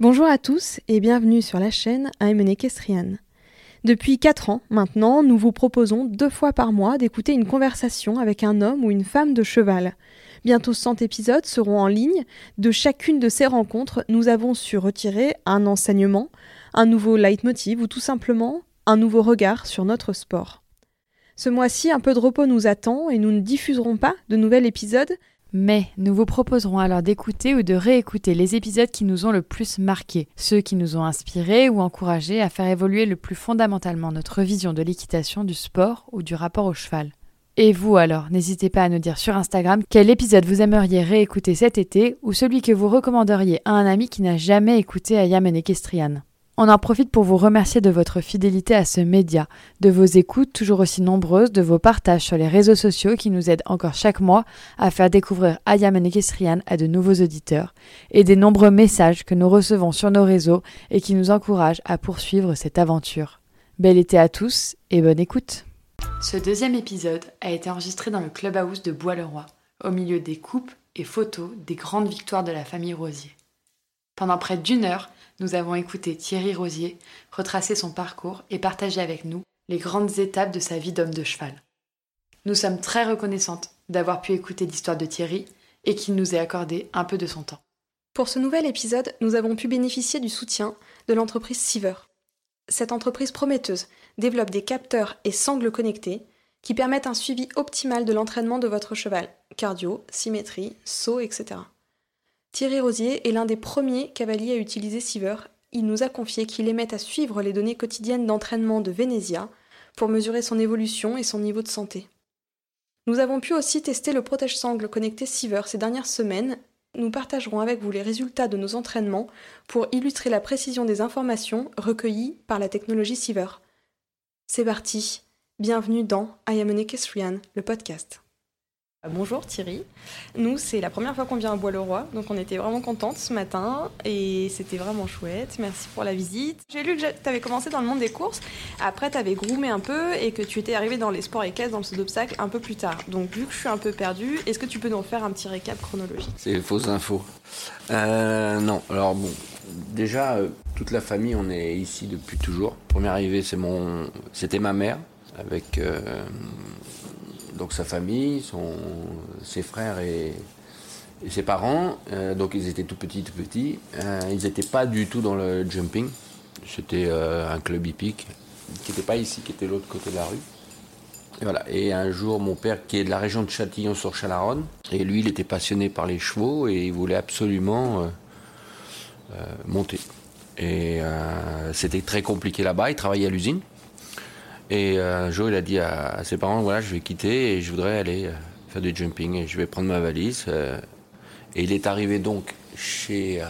Bonjour à tous et bienvenue sur la chaîne I'm Equestrian. Depuis 4 ans maintenant, nous vous proposons deux fois par mois d'écouter une conversation avec un homme ou une femme de cheval. Bientôt 100 épisodes seront en ligne. De chacune de ces rencontres, nous avons su retirer un enseignement, un nouveau leitmotiv ou tout simplement un nouveau regard sur notre sport. Ce mois-ci, un peu de repos nous attend et nous ne diffuserons pas de nouvel épisode, mais nous vous proposerons alors d'écouter ou de réécouter les épisodes qui nous ont le plus marqués, ceux qui nous ont inspirés ou encouragés à faire évoluer le plus fondamentalement notre vision de l'équitation, du sport ou du rapport au cheval. Et vous alors, n'hésitez pas à nous dire sur Instagram quel épisode vous aimeriez réécouter cet été ou celui que vous recommanderiez à un ami qui n'a jamais écouté Ayam Equestrian. On en profite pour vous remercier de votre fidélité à ce média, de vos écoutes toujours aussi nombreuses, de vos partages sur les réseaux sociaux qui nous aident encore chaque mois à faire découvrir Ayam Equestrian à de nouveaux auditeurs, et des nombreux messages que nous recevons sur nos réseaux et qui nous encouragent à poursuivre cette aventure. Bel été à tous et bonne écoute ce deuxième épisode a été enregistré dans le clubhouse de Bois-le-Roi, au milieu des coupes et photos des grandes victoires de la famille Rosier. Pendant près d'une heure, nous avons écouté Thierry Rosier retracer son parcours et partager avec nous les grandes étapes de sa vie d'homme de cheval. Nous sommes très reconnaissantes d'avoir pu écouter l'histoire de Thierry et qu'il nous ait accordé un peu de son temps. Pour ce nouvel épisode, nous avons pu bénéficier du soutien de l'entreprise Siever. Cette entreprise prometteuse développe des capteurs et sangles connectés qui permettent un suivi optimal de l'entraînement de votre cheval, cardio, symétrie, saut, etc. Thierry Rosier est l'un des premiers cavaliers à utiliser Siever. Il nous a confié qu'il aimait à suivre les données quotidiennes d'entraînement de Venezia pour mesurer son évolution et son niveau de santé. Nous avons pu aussi tester le protège-sangle connecté Siever ces dernières semaines nous partagerons avec vous les résultats de nos entraînements pour illustrer la précision des informations recueillies par la technologie Siever. C'est parti, bienvenue dans I Am an Equestrian, le podcast. Bonjour Thierry. Nous, c'est la première fois qu'on vient à Bois-le-Roi, donc on était vraiment contente ce matin et c'était vraiment chouette. Merci pour la visite. J'ai lu que tu avais commencé dans le monde des courses, après tu avais groomé un peu et que tu étais arrivé dans les sports équestres, dans le saut d'obstacle un peu plus tard. Donc, vu que je suis un peu perdue, est-ce que tu peux nous faire un petit récap chronologique? C'est fausses infos. Euh, non, alors bon, déjà, euh, toute la famille, on est ici depuis toujours. Première arrivée, c'est mon, c'était ma mère avec. Euh, donc sa famille, son, ses frères et, ses parents. Euh, donc ils étaient tout petits, tout petits. Euh, ils n'étaient pas du tout dans le jumping. C'était euh, un club hippique qui n'était pas ici, qui était l'autre côté de la rue. Et voilà. Et un jour, mon père, qui est de la région de Châtillon sur Chalaronne, et lui, il était passionné par les chevaux et il voulait absolument monter. Et c'était très compliqué là-bas. Il travaillait à l'usine. Et euh, un jour, il a dit à, ses parents voilà, je vais quitter et je voudrais aller euh, faire du jumping et je vais prendre ma valise. Euh. et il est arrivé donc chez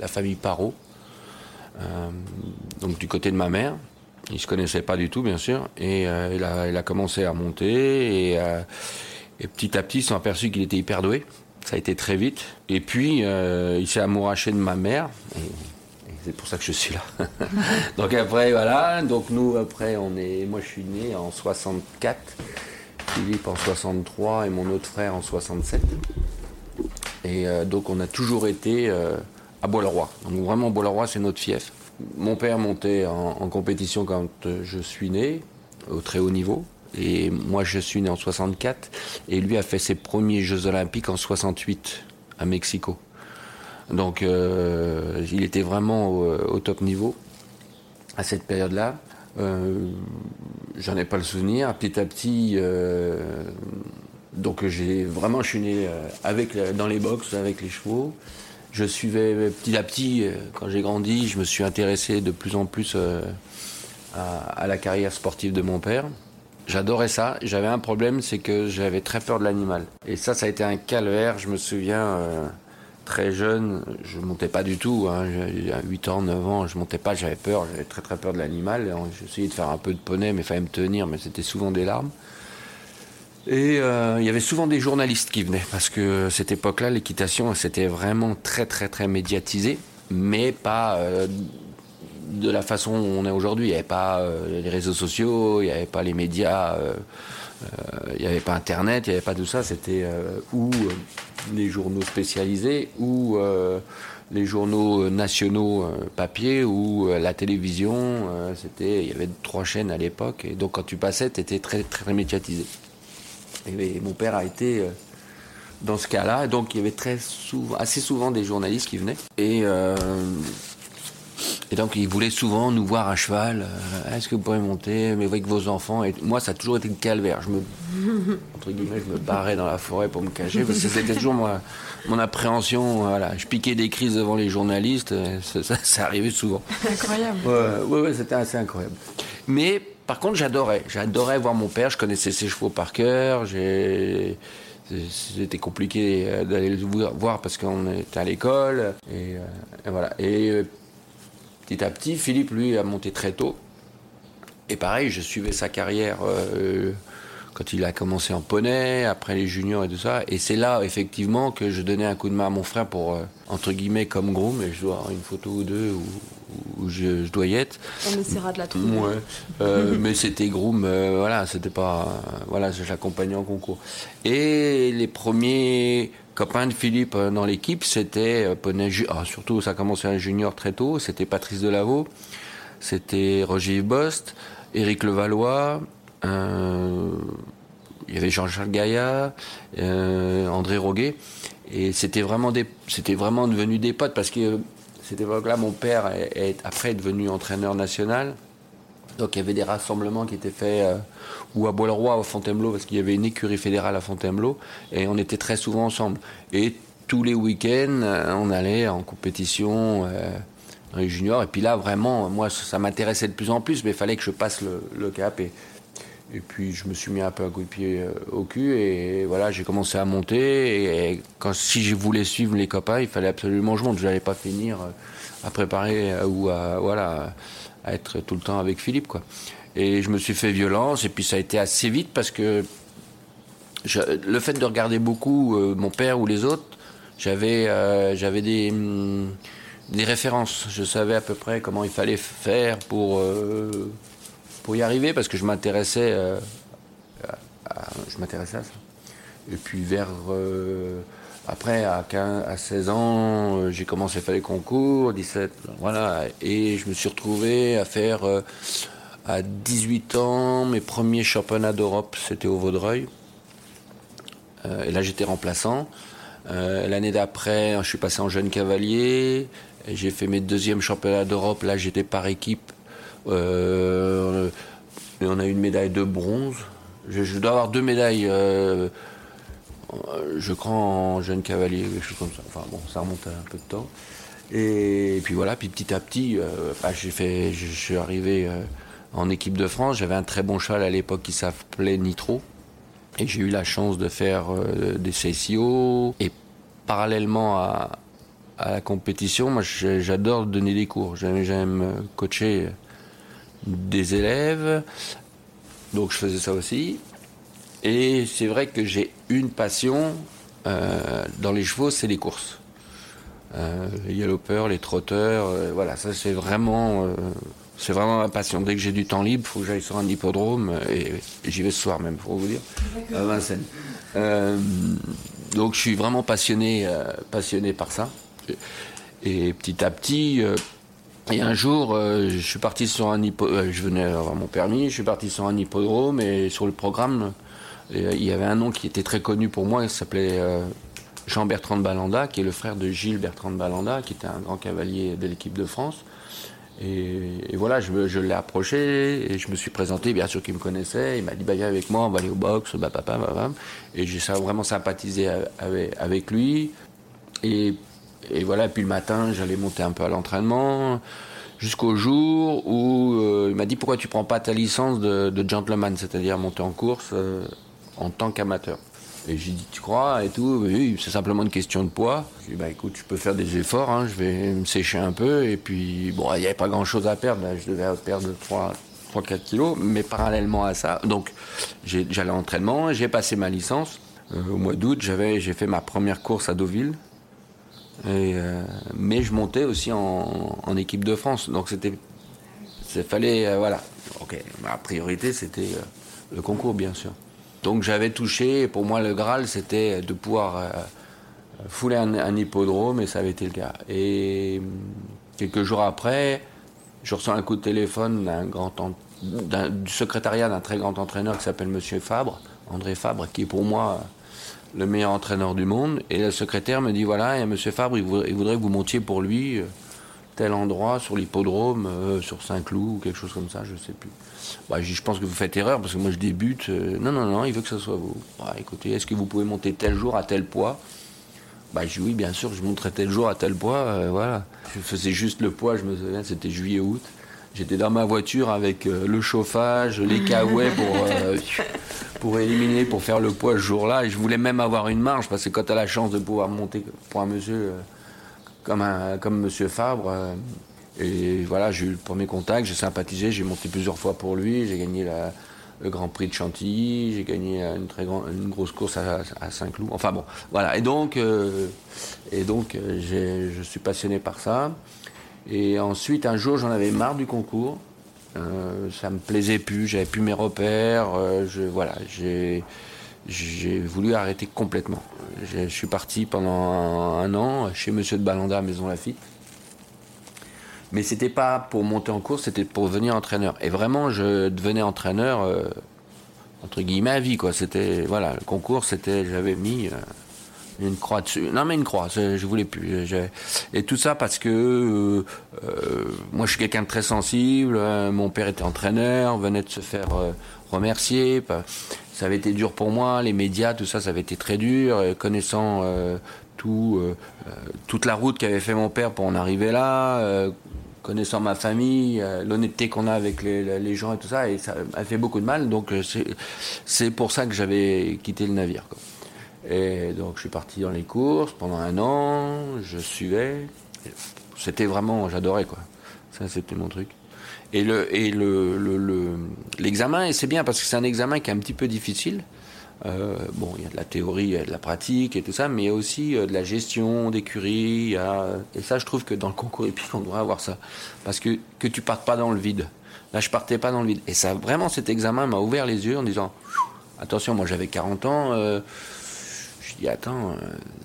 la famille Parot, donc du côté de ma mère. Il se connaissait pas du tout, bien sûr. Et il, a, commencé à monter. Et, petit à petit, ils se sont qu'il était hyper doué. Ça a été très vite. Et puis, il s'est amouraché de ma mère c'est pour ça que je suis là. donc après, voilà. Donc nous, après, on est. Moi, je suis né en 64, Philippe en 63 et mon autre frère en 67. Et euh, donc, on a toujours été euh, à Bois-le-Roi. Donc vraiment, Bois-le-Roi, c'est notre fief. Mon père montait en, compétition quand euh, je suis né, au très haut niveau. Et moi, je suis né en 64 et lui a fait ses premiers Jeux Olympiques en 68 à Mexico. Donc, euh, il était vraiment au, au, top niveau à cette période-là. Euh, J'en ai pas le souvenir. Petit à petit, euh, donc j'ai vraiment, je suis né avec dans les box avec les chevaux. Je suivais petit à petit. Quand j'ai grandi, je me suis intéressé de plus en plus à, la carrière sportive de mon père. J'adorais ça. J'avais un problème, c'est que j'avais très peur de l'animal. Et ça, ça a été un calvaire. Je me souviens, euh, très jeune, je montais pas du tout. Hein. À 8 ans, 9 ans, je montais pas, j'avais peur. J'avais très très peur de l'animal. J'essayais de faire un peu de poney, mais il fallait me tenir, mais c'était souvent des larmes. Et euh, il y avait souvent des journalistes qui venaient, parce que cette époque-là, l'équitation, c'était vraiment très très très médiatisé, mais pas... Euh, de la façon où on est aujourd'hui. Il n'y avait pas euh, les réseaux sociaux, il n'y avait pas les médias, euh, euh, il n'y avait pas Internet, il n'y avait pas tout ça. C'était ou les journaux spécialisés ou les journaux nationaux papier ou la télévision. C'était, il y avait trois chaînes à l'époque et donc quand tu passais, tu étais très, très médiatisé. Et, mon père a été dans ce cas-là, donc il y avait très souvent, assez souvent des journalistes qui venaient et et donc, il voulait souvent nous voir à cheval. Euh, Est-ce que vous pourrez monter, mais avec vos enfants Et moi, ça a toujours été le calvaire. Je me, entre guillemets, je me barrais dans la forêt pour me cacher parce que c'était toujours moi, mon appréhension. Voilà, je piquais des crises devant les journalistes. Ça, ça, arrivait souvent. Incroyable. Ouais, ouais, c'était assez incroyable. Mais par contre, j'adorais. J'adorais voir mon père. Je connaissais ses chevaux par cœur. J'ai c'était compliqué d'aller le voir parce qu'on était à l'école et, et, voilà et petit à petit, Philippe, lui, a monté très tôt. Et pareil, je suivais sa carrière euh, quand il a commencé en poney, après les juniors et tout ça. Et c'est là, effectivement, que je donnais un coup de main à mon frère pour, euh, entre guillemets, comme groom. Et je dois avoir une photo ou deux où, où je, je, dois y être. On essaiera de la trouver. Ouais. Euh, mais c'était groom, voilà, c'était pas. voilà, je l'accompagnais en concours. Et les premiers copain de Philippe euh, dans l'équipe, c'était euh, poney, ah, surtout ça a commencé un junior très tôt, c'était Patrice Delaveau, c'était Roger Bost, Éric Levallois, euh, il y avait Jean-Charles Gaillard, euh, André Roguet, et c'était vraiment des, c'était vraiment devenu des potes parce que cette époque-là, mon père est après devenu entraîneur national. Donc il y avait des rassemblements qui étaient faits euh, ou à Bois-le-Roi, à Fontainebleau, parce qu'il y avait une écurie fédérale à Fontainebleau, et on était très souvent ensemble. Et tous les week-ends, euh, on allait en compétition euh, dans les juniors. Et puis là, vraiment, moi, ça m'intéressait de plus en plus, mais il fallait que je passe le, cap. Et, puis je me suis mis un peu un coup de pied euh, au cul, et voilà, j'ai commencé à monter. Et, si je voulais suivre les copains, il fallait absolument que je monte. Je n'allais pas finir à préparer ou à voilà à être tout le temps avec Philippe, quoi. Et je me suis fait violence, et puis ça a été assez vite parce que le fait de regarder beaucoup euh, mon père ou les autres, j'avais euh, des, hum, des références. Je savais à peu près comment il fallait faire pour, euh, pour y arriver parce que je m'intéressais à, je m'intéressais à ça. Et puis vers après, à, 15, à 16 ans, euh, j'ai commencé à faire les concours, 17, voilà, et je me suis retrouvé à faire, euh, à 18 ans, mes premiers championnats d'Europe, c'était au Vaudreuil. Euh, et là, j'étais remplaçant. L'année d'après, je suis passé en jeune cavalier. J'ai fait mes deuxièmes championnats d'Europe. Là, j'étais par équipe. Euh, on a eu une médaille de bronze. Je dois avoir deux médailles je crois en jeune cavalier, quelque chose comme ça. Enfin bon, ça remonte à un peu de temps. Et, puis voilà, puis petit à petit, euh, bah, j'ai fait, je, suis arrivé euh, en équipe de France. J'avais un très bon cheval à l'époque qui s'appelait Nitro. Et j'ai eu la chance de faire euh, des CCO. Et parallèlement à, à la compétition, moi j'adore donner des cours. J'aime coacher des élèves. Donc je faisais ça aussi. Et c'est vrai que j'ai une passion euh, dans les chevaux, c'est les courses. Euh, les galopeurs, les trotteurs, euh, voilà, ça c'est vraiment, c'est vraiment ma passion. Dès que j'ai du temps libre, il faut que j'aille sur un hippodrome et, et j'y vais ce soir même, pour vous dire, à Vincennes. Donc je suis vraiment passionné, passionné par ça. Et petit à petit, Et un jour, euh, je suis parti sur un hippodrome, je venais avoir mon permis, je suis parti sur un hippodrome et sur le programme, il y avait un nom qui était très connu pour moi, il s'appelait Jean-Bertrand de Balanda, qui est le frère de Gilles Bertrand de Balanda, qui était un grand cavalier de l'équipe de France. Et, voilà, je, l'ai approché et je me suis présenté, bien sûr qu'il me connaissait. Il m'a dit bah, Viens avec moi, on va aller au box, bah, papa, papa. Et j'ai vraiment sympathisé avec, lui. Et, voilà, puis le matin, j'allais monter un peu à l'entraînement. Jusqu'au jour où euh, il m'a dit Pourquoi tu prends pas ta licence de, gentleman, c'est-à-dire monter en course euh, en tant qu'amateur et j'ai dit, tu crois et tout? Oui, c'est simplement une question de poids. J'ai dit, bah écoute, tu peux faire des efforts, hein, je vais me sécher un peu. Et puis, bon, il n'y avait pas grand chose à perdre. je devais perdre 3-4 kilos. Mais parallèlement à ça, donc j'allais à l'entraînement, j'ai passé ma licence. Euh, au mois d'août, j'ai fait ma première course à Deauville. Euh, mais je montais aussi en, équipe de France. Donc c'était. Il fallait. Euh, voilà. Ok. Ma priorité, c'était le concours, bien sûr. Donc j'avais touché, pour moi le Graal c'était de pouvoir euh, fouler un, hippodrome et ça avait été le cas. Et hum, quelques jours après, je reçois un coup de téléphone du secrétariat d'un très grand entraîneur qui s'appelle Monsieur Fabre, André Fabre, qui est pour moi le meilleur entraîneur du monde. Et le secrétaire me dit voilà, et Monsieur Fabre, il voudrait, il voudrait que vous montiez pour lui euh, tel endroit sur l'hippodrome, euh, sur Saint-Cloud ou quelque chose comme ça, je sais plus. Bah, je pense que vous faites erreur parce que moi je débute. Euh, non, non, non, il veut que ce soit vous. Bah, écoutez, est-ce que vous pouvez monter tel jour à tel poids? Bah, je dis oui, bien sûr, je monterai tel jour à tel poids, euh, voilà. Je faisais juste le poids, je me souviens, c'était juillet-août. J'étais dans ma voiture avec le chauffage, les caouets pour, pour éliminer, pour faire le poids ce jour-là. Et je voulais même avoir une marge parce que quand tu as la chance de pouvoir monter pour un monsieur comme, un, comme Monsieur Fabre. Euh, et voilà, j'ai eu le premier contact, j'ai sympathisé, j'ai monté plusieurs fois pour lui, j'ai gagné le Grand Prix de Chantilly, j'ai gagné une très une grosse course à, Saint-Cloud. Enfin bon, voilà. Et donc, euh, et donc, euh, je suis passionné par ça. Et ensuite, un jour, j'en avais marre du concours. ça me plaisait plus, j'avais plus mes repères. voilà, j'ai j'ai voulu arrêter complètement. Je suis parti pendant un, an chez Monsieur de Balanda à Maison Lafitte. Mais c'était pas pour monter en course, c'était pour devenir entraîneur. Et vraiment, je devenais entraîneur euh, entre guillemets à vie, quoi. C'était voilà, le concours, c'était, j'avais mis euh, une croix dessus. Non, mais une croix, je voulais plus. Et tout ça parce que euh, moi, je suis quelqu'un de très sensible. mon père était entraîneur, venait de se faire remercier ça avait été dur pour moi, les médias, tout ça, ça avait été très dur. connaissant euh, tout, euh, euh, toute la route qu'avait fait mon père pour en arriver là, connaissant ma famille, l'honnêteté qu'on a avec les, gens et tout ça, et ça m'a fait beaucoup de mal. Donc c'est pour ça que j'avais quitté le navire. Et donc je suis parti dans les courses pendant un an, je suivais. C'était vraiment, j'adorais quoi. Ça c'était mon truc. Et le le, l'examen, et c'est bien parce que c'est un examen qui est un petit peu difficile. Euh, bon, il y a de la théorie, il y a de la pratique et tout ça, mais il y a aussi euh, de la gestion d'écurie. Et ça, je trouve que dans le concours épique, on devrait avoir ça. Parce que, que tu partes pas dans le vide. Là, je partais pas dans le vide. Et ça, vraiment, cet examen m'a ouvert les yeux en disant attention, moi j'avais 40 ans. Euh, je dis attends,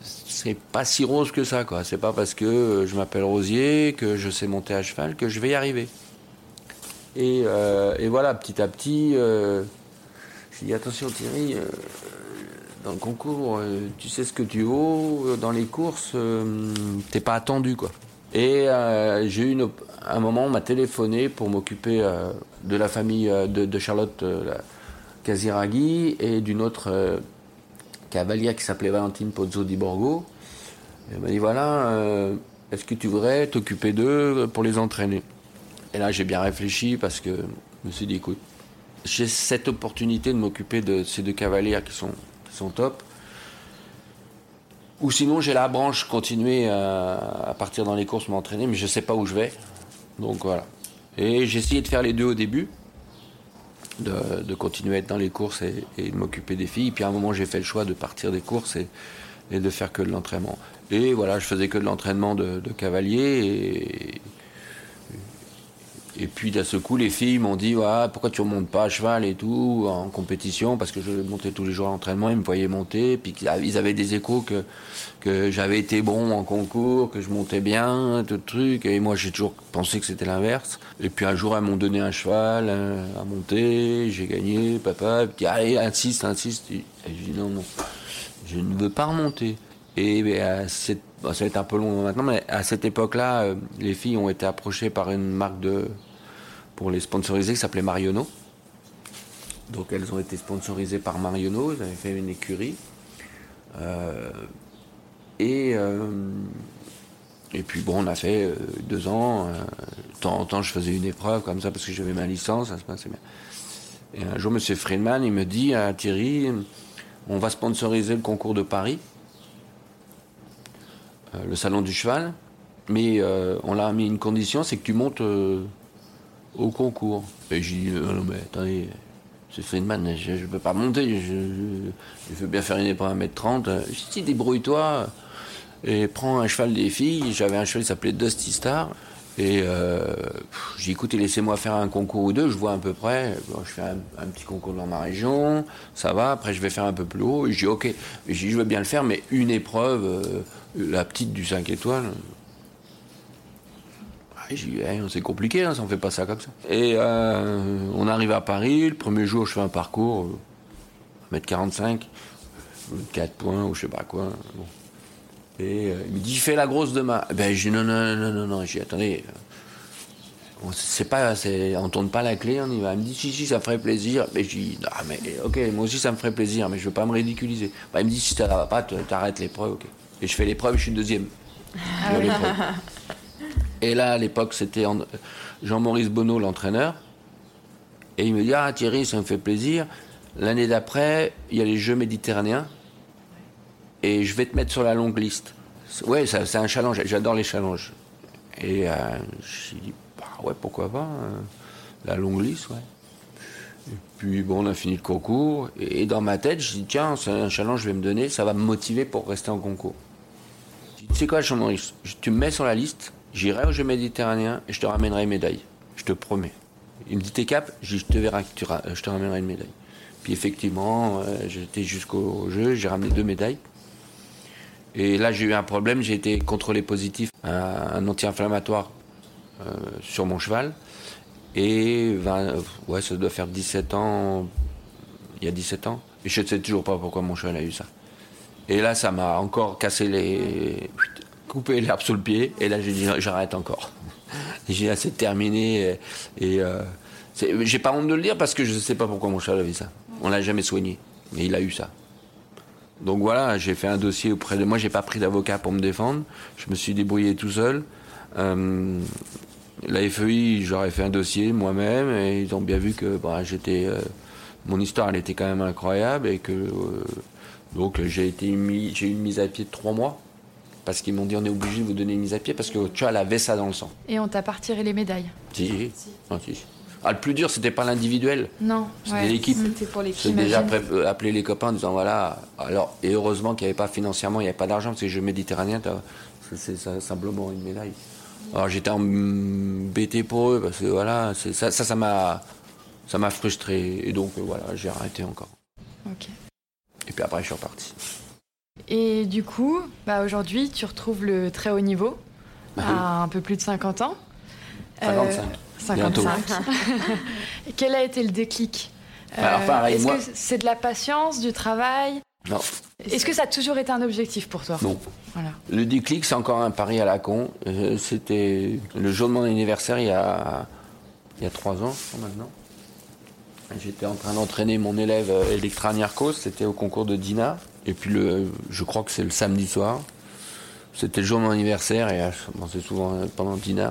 c'est pas si rose que ça, quoi. C'est pas parce que je m'appelle Rosier, que je sais monter à cheval, que je vais y arriver. Euh, et, voilà, petit à petit, euh, j'ai dit attention Thierry, euh, dans le concours, tu sais ce que tu vaux, dans les courses, t'es pas attendu quoi. Et j'ai eu un moment, on m'a téléphoné pour m'occuper de la famille de, Charlotte Casiraghi et d'une autre cavalière qui s'appelait Valentine Pozzo di Borgo. Elle m'a dit voilà, est-ce que tu voudrais t'occuper d'eux pour les entraîner? Et là, j'ai bien réfléchi parce que je me suis dit, écoute, j'ai cette opportunité de m'occuper de ces deux cavaliers qui sont, qui sont top. Ou sinon, j'ai la branche, continuer à, partir dans les courses, m'entraîner, mais je ne sais pas où je vais. Donc voilà. Et j'ai essayé de faire les deux au début, de, continuer à être dans les courses et, de m'occuper des filles. Puis à un moment, j'ai fait le choix de partir des courses et, et de faire que de l'entraînement. Et voilà, je faisais que de l'entraînement de, de cavalier et Et puis d'un seul coup, les filles m'ont dit ouais, pourquoi tu remontes pas à cheval et tout en compétition? Parce que je montais tous les jours à l'entraînement, ils me voyaient monter, puis ils avaient des échos que, que j'avais été bon en concours, que je montais bien, tout truc. Et moi, j'ai toujours pensé que c'était l'inverse. Et puis un jour, elles m'ont donné un cheval euh, à monter, j'ai gagné, papa. Puis allez, insiste, insiste. Et j'ai dit non, non, je ne veux pas remonter. Et ben, cette, ça va être un peu long maintenant, mais à cette époque-là, euh, les filles ont été approchées par une marque de pour les sponsoriser qui s'appelait Marionneau. Donc elles ont été sponsorisées par Marionneau, elles avaient fait une écurie. Euh, et, euh, et puis bon, on a fait euh, deux ans. De temps en temps, je faisais une épreuve comme ça parce que j'avais ma licence, ça se passait bien. Et un jour, M. Friedman, il me dit à Thierry, on va sponsoriser le concours de Paris, le salon du cheval, mais on l'a mis une condition, c'est que tu montes au concours. Et j'ai dit, non, non, mais attendez, c'est Friedman, je ne peux pas monter, je, veux bien faire une épreuve à 1m30. J'ai dit, débrouille-toi et prends un cheval des filles. J'avais un cheval qui s'appelait Dusty Star. Et euh, j'ai écouté, laissez-moi faire un concours ou deux, je vois à peu près. Je fais un, petit concours dans ma région, ça va, après je vais faire un peu plus haut. Et je dis, ok, je veux bien le faire, mais une épreuve, euh, la petite du 5 étoiles. J'ai hey, c'est compliqué, hein, ça ne fait pas ça comme ça. Et euh, on arrive à Paris, le premier jour, je fais un parcours, 1m45, 4 points ou je sais pas quoi. Et euh, il me dit, fais la grosse demain. Ben, dis, non, non, non, non, non. J'ai attendez, euh, on tourne pas la clé, on y va. Il me dit, si, si, ça ferait plaisir. Mais je dis, non, mais, ok, moi aussi, ça me ferait plaisir, mais je veux pas me ridiculiser. Ben, il me dit, si ça va pas, t'arrêtes l'épreuve, ok. Et je fais l'épreuve, je suis deuxième. Ah. Et là, à l'époque, c'était Jean-Maurice Bonneau, l'entraîneur. Et il me dit, ah, Thierry, ça me fait plaisir. L'année d'après, il y a les Jeux méditerranéens et je vais te mettre sur la longue liste. Ouais, c'est un challenge, j'adore les challenges. Et euh, j'ai dit, bah ouais, pourquoi pas, hein. la longue liste, ouais. Et puis bon, on a fini le concours, et dans ma tête, je dis, tiens, c'est un challenge je vais me donner, ça va me motiver pour rester en concours. Je tu sais quoi, Jean-Maurice, tu me mets sur la liste, j'irai aux Jeux méditerranéens et je te ramènerai une médaille, je te promets. Il me dit, t'es cap? Je te verrai, je te ramènerai une médaille. Puis effectivement, euh, j'étais jusqu'au jeu, j'ai ramené deux médailles. Et là, j'ai eu un problème, j'ai été contrôlé positif un anti-inflammatoire euh, sur mon cheval. Et 20, ouais, ça doit faire 17 ans, il y a 17 ans. Et je ne sais toujours pas pourquoi mon cheval a eu ça. Et là, ça m'a encore cassé les. Coupé l'herbe sous le pied. Et là, j'ai dit, j'arrête encore. j'ai dit, c'est terminé. Et, et euh, j'ai pas honte de le dire parce que je sais pas pourquoi mon cheval a eu ça. On l'a jamais soigné. Mais il a eu ça. Donc voilà, j'ai fait un dossier auprès de moi. J'ai pas pris d'avocat pour me défendre. Je me suis débrouillé tout seul. Euh, la FEI, j'aurais fait un dossier moi-même et ils ont bien vu que bah, j'étais, euh, mon histoire, elle était quand même incroyable et que euh, donc j'ai eu une mise à pied de trois mois parce qu'ils m'ont dit on est obligé de vous donner une mise à pied parce que tu vois, elle avait ça dans le sang. Et on t'a pas retiré les médailles. Si. si. Ah, si. Ah, le plus dur, c'était pas l'individuel. Non, c'était ouais, l'équipe. C'était pour l'équipe. C'est déjà appeler les copains en disant voilà. Alors, et heureusement qu'il n'y avait pas financièrement, il n'y avait pas d'argent, parce que les Jeux méditerranéens, c'est simplement une médaille. Alors j'étais embêté pour eux, parce que voilà, ça, ça, ça m'a ça m'a frustré. Et donc, voilà, j'ai arrêté encore. Ok. Et puis après, je suis reparti. Et du coup, bah aujourd'hui, tu retrouves le très haut niveau, bah, à un peu plus de 50 ans. 55. Euh, 55. Quel a été le déclic? Alors, pareil, Est-ce moi... que c'est de la patience, du travail? Non. Est-ce que ça a toujours été un objectif pour toi? Non. Voilà. Le déclic, c'est encore un pari à la con. Euh, C'était le jour de mon anniversaire il y a, il y a trois ans maintenant. J'étais en train d'entraîner mon élève Electra Niarkos, c'était au concours de Dina. Et puis le, je crois que c'est le samedi soir. C'était le jour de mon anniversaire et bon, c'est souvent pendant le dîner.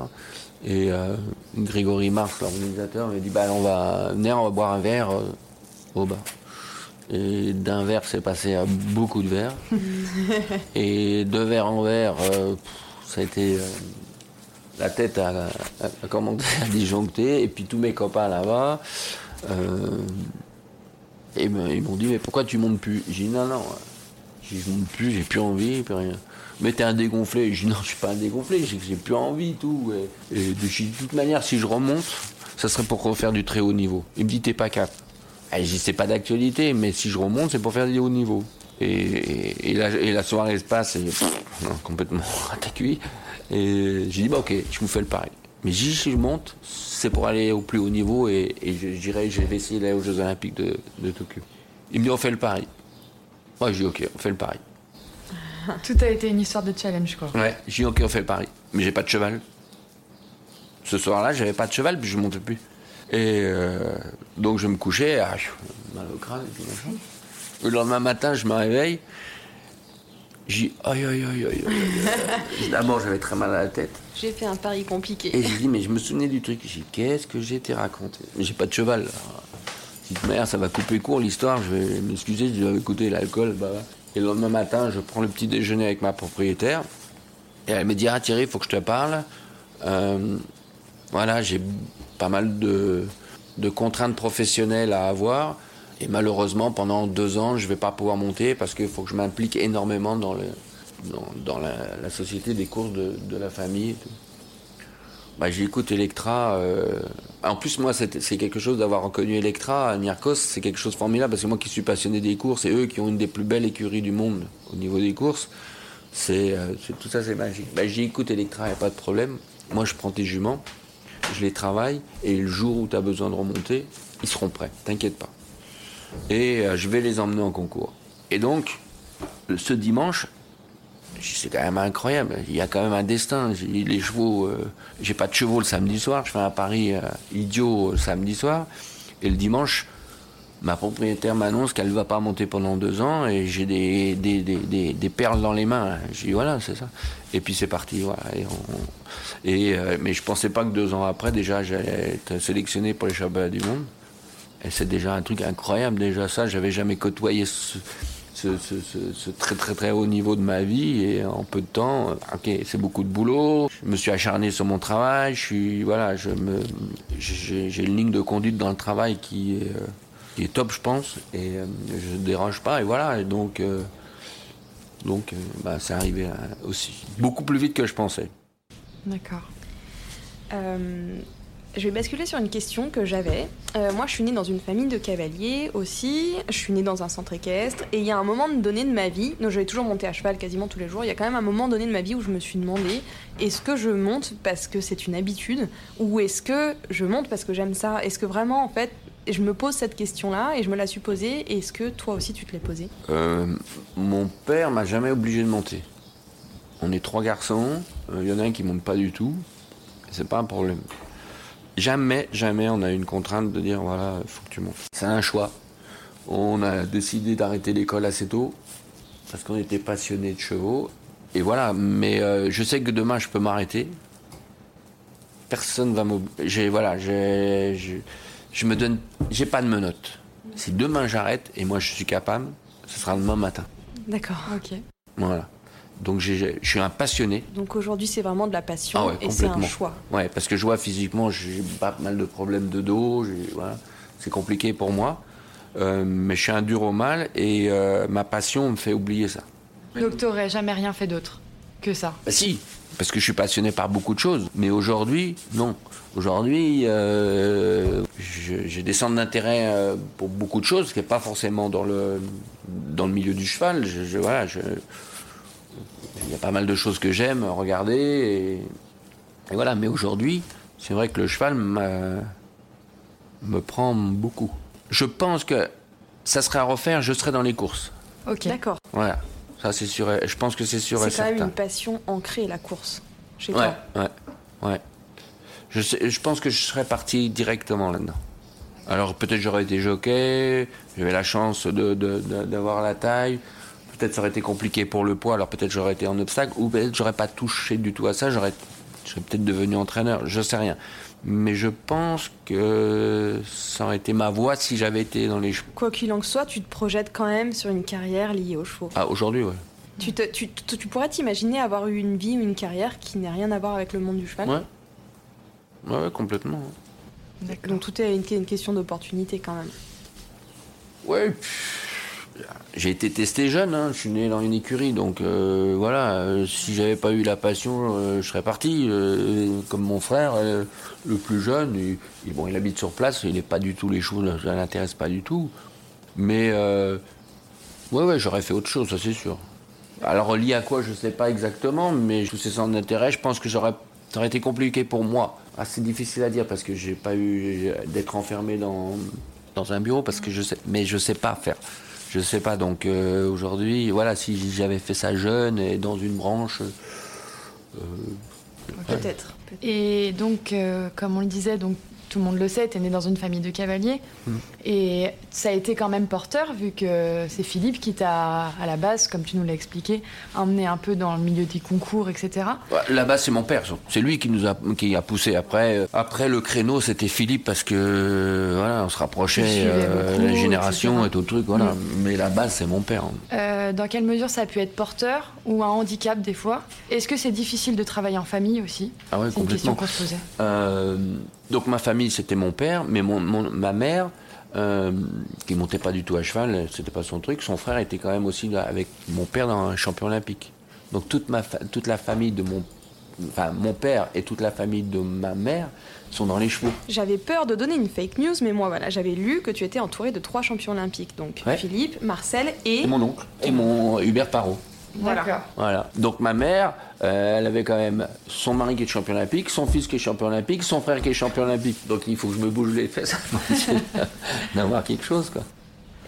Et euh, Grégory Mars, l'organisateur, m'a dit bah, on va venir, on va boire un verre euh, au bar. Et d'un verre, c'est passé à beaucoup de verres. et de verre en verre, euh, ça a été. Euh, la tête a, a, a, commencé à disjoncter. Et puis tous mes copains là-bas, ils m'ont dit mais pourquoi tu montes plus? J'ai dit non, non. Je dis, je monte plus, j'ai plus envie, plus rien. Mais t'es un dégonflé. Je dis, non, je suis pas un dégonflé, j'ai j'ai plus envie, tout. Et, et de, toute manière, si je remonte, ça serait pour refaire du très haut niveau. Il me dit, t'es pas cap. Et je dis, c'est pas d'actualité, mais si je remonte, c'est pour faire du haut niveau. Et, et, et la, et la soirée se passe, et pff, non, complètement cuit. Et j'ai dit, bah ok, je vous fais le pari. Mais si je monte, c'est pour aller au plus haut niveau et, et je, je dirais, je vais essayer d'aller aux Jeux Olympiques de, de Tokyo. Il me dit, on fait le pari. Moi, je dis, ok, on fait le pari. Tout a été une histoire de challenge, quoi. Ouais, j'ai dit, ok, on fait le pari. Mais j'ai pas de cheval. Ce soir-là, j'avais pas de cheval, puis je montais plus. Et euh, donc, je me couchais, ah, mal au crâne, et machin. Le lendemain matin, je me réveille. J'ai dit, aïe, aïe, aïe, aïe, aïe. D'abord, j'avais très mal à la tête. J'ai fait un pari compliqué. Et j'ai dit, mais je me souvenais du truc. J'ai dit, qu'est-ce que j'ai été raconté? J'ai pas de cheval. Petite mère, ça va couper court l'histoire. Je vais m'excuser, je vais écouter l'alcool. Bah, ouais. Et le lendemain matin, je prends le petit déjeuner avec ma propriétaire. Et elle me dit, ah Thierry, il faut que je te parle. Euh, voilà, j'ai pas mal de, de contraintes professionnelles à avoir. Et malheureusement, pendant deux ans, je vais pas pouvoir monter parce qu'il faut que je m'implique énormément dans, la, société des courses de, la famille. Bah, J'écoute Electra. Euh... En plus, moi, c'est quelque chose d'avoir reconnu Electra à. C'est quelque chose de formidable parce que moi qui suis passionné des courses, et eux qui ont une des plus belles écuries du monde au niveau des courses, c'est euh, tout ça, c'est magique. Bah, J'écoute Electra, il n'y a pas de problème. Moi, je prends tes juments, je les travaille, et le jour où tu as besoin de remonter, ils seront prêts. T'inquiète pas. Et euh, je vais les emmener en concours. Et donc, ce dimanche, c'est quand même incroyable. Il y a quand même un destin. Les chevaux, euh, j'ai pas de chevaux le samedi soir. Je fais un pari euh, idiot samedi soir. Et le dimanche, ma propriétaire m'annonce qu'elle ne va pas monter pendant deux ans et j'ai des, perles dans les mains. J'ai dit voilà, c'est ça. Et puis c'est parti. Mais je pensais pas que deux ans après, déjà, j'allais être sélectionné pour les championnats du monde. Et c'est déjà un truc incroyable. Déjà ça, j'avais jamais côtoyé ce, très très très haut niveau de ma vie et en peu de temps, ok, c'est beaucoup de boulot. Je me suis acharné sur mon travail. Je suis voilà, j'ai une ligne de conduite dans le travail qui est, euh, top, je pense, et euh, je ne dérange pas. Et voilà, et donc euh, donc bah, c'est arrivé aussi beaucoup plus vite que je pensais. D'accord. Je vais basculer sur une question que j'avais. Euh, moi, je suis née dans une famille de cavaliers aussi. Je suis née dans un centre équestre. Et il y a un moment donné de ma vie, donc je vais toujours monter à cheval quasiment tous les jours. Il y a quand même un moment donné de ma vie où je me suis demandé est-ce que je monte parce que c'est une habitude ou est-ce que je monte parce que j'aime ça? Est-ce que vraiment, en fait, je me pose cette question-là et je me la suis posée. Est-ce que toi aussi tu te l'es posée? Euh, Mon père m'a jamais obligé de monter. On est trois garçons. Il y en a un qui monte pas du tout. C'est pas un problème. Jamais, jamais on a une contrainte de dire voilà, il faut que tu montes. C'est un choix. On a décidé d'arrêter l'école assez tôt parce qu'on était passionné de chevaux. Et voilà, mais euh, je sais que demain je peux m'arrêter. Personne va m'obliger. Voilà, je, je me donne. J'ai pas de menottes. Si demain j'arrête et moi je suis capable, ce sera demain matin. D'accord, ok. Voilà. Donc je suis un passionné. Donc aujourd'hui c'est vraiment de la passion ah ouais, et c'est un choix. Ouais, parce que je vois physiquement j'ai pas mal de problèmes de dos, voilà, c'est compliqué pour moi. Euh, mais je suis un dur au mal et euh, ma passion me fait oublier ça. Donc t'aurais jamais rien fait d'autre que ça bah si, parce que je suis passionné par beaucoup de choses. Mais aujourd'hui, non. Aujourd'hui, euh, j'ai des centres d'intérêt pour beaucoup de choses, qui n'est pas forcément dans le, dans le milieu du cheval. Je, je voilà, je, il y a pas mal de choses que j'aime regarder. Et, et, voilà, mais aujourd'hui, c'est vrai que le cheval me prend beaucoup. Je pense que ça serait à refaire, je serais dans les courses. Ok. D'accord. Voilà, ça c'est sûr. Je pense que c'est sûr C'est quand même une passion ancrée, la course, chez ouais, toi. Ouais, ouais. Je, sais, je pense que je serais parti directement là-dedans. Alors peut-être j'aurais été jockey, j'avais la chance d'avoir de, de, de, la taille, peut-être ça aurait été compliqué pour le poids, alors peut-être j'aurais été en obstacle, ou peut-être j'aurais pas touché du tout à ça, j'aurais, serais peut-être devenu entraîneur, je sais rien. Mais je pense que ça aurait été ma voie si j'avais été dans les chevaux. Quoi qu'il en soit, tu te projettes quand même sur une carrière liée aux chevaux. Ah, aujourd'hui, ouais. Tu, te, tu, tu, pourrais t'imaginer avoir eu une vie ou une carrière qui n'a rien à voir avec le monde du cheval? Ouais. Ouais, ouais complètement. Donc tout est une, une question d'opportunité quand même. Ouais, j'ai été testé jeune, hein. je suis né dans une écurie, donc euh, voilà, euh, si j'avais pas eu la passion, euh, je serais parti. comme mon frère, le plus jeune, il, bon, il habite sur place, il n'est pas du tout les choses, ça l'intéresse pas du tout. Mais ouais, ouais, j'aurais fait autre chose, ça c'est sûr. Alors lié à quoi, je sais pas exactement, mais tous ces centres d'intérêt, je pense que ça aurait été compliqué pour moi. Assez difficile à dire parce que j'ai pas eu d'être enfermé dans, dans un bureau, parce que je sais, mais je sais pas faire. Je sais pas. Donc euh, aujourd'hui, voilà, si j'avais fait ça jeune et dans une branche. Euh, Peut-être. Et donc, euh, comme on le disait, donc tout le monde le sait, tu es né dans une famille de cavaliers. Mm. Et ça a été quand même porteur, vu que c'est Philippe qui t'a, à la base, comme tu nous l'as expliqué, emmené un peu dans le milieu des concours, etc. La base, c'est mon père. C'est lui qui nous a, qui a poussé. Après, euh, après le créneau, c'était Philippe, parce que voilà, on se rapprochait, euh, la génération et tout le truc. Voilà. Mm. Mais la base, c'est mon père. Euh, dans quelle mesure ça a pu être porteur ou un handicap des fois? Est-ce que c'est difficile de travailler en famille aussi? Ah ouais, C'est une question qu'on se posait. Donc ma famille, c'était mon père, mais mon, ma mère, euh, qui montait pas du tout à cheval, c'était pas son truc. Son frère était quand même aussi avec mon père dans un champion olympique. Donc toute ma toute la famille de mon enfin mon père et toute la famille de ma mère sont dans les chevaux. J'avais peur de donner une fake news, mais moi voilà, j'avais lu que tu étais entouré de trois champions olympiques, donc Philippe, Marcel et... et mon oncle et mon Hubert Parot. Voilà. voilà. Donc ma mère, euh, elle avait quand même son mari qui est champion olympique, son fils qui est champion olympique, son frère qui est champion olympique. Donc il faut que je me bouge les fesses d'avoir quelque chose, quoi.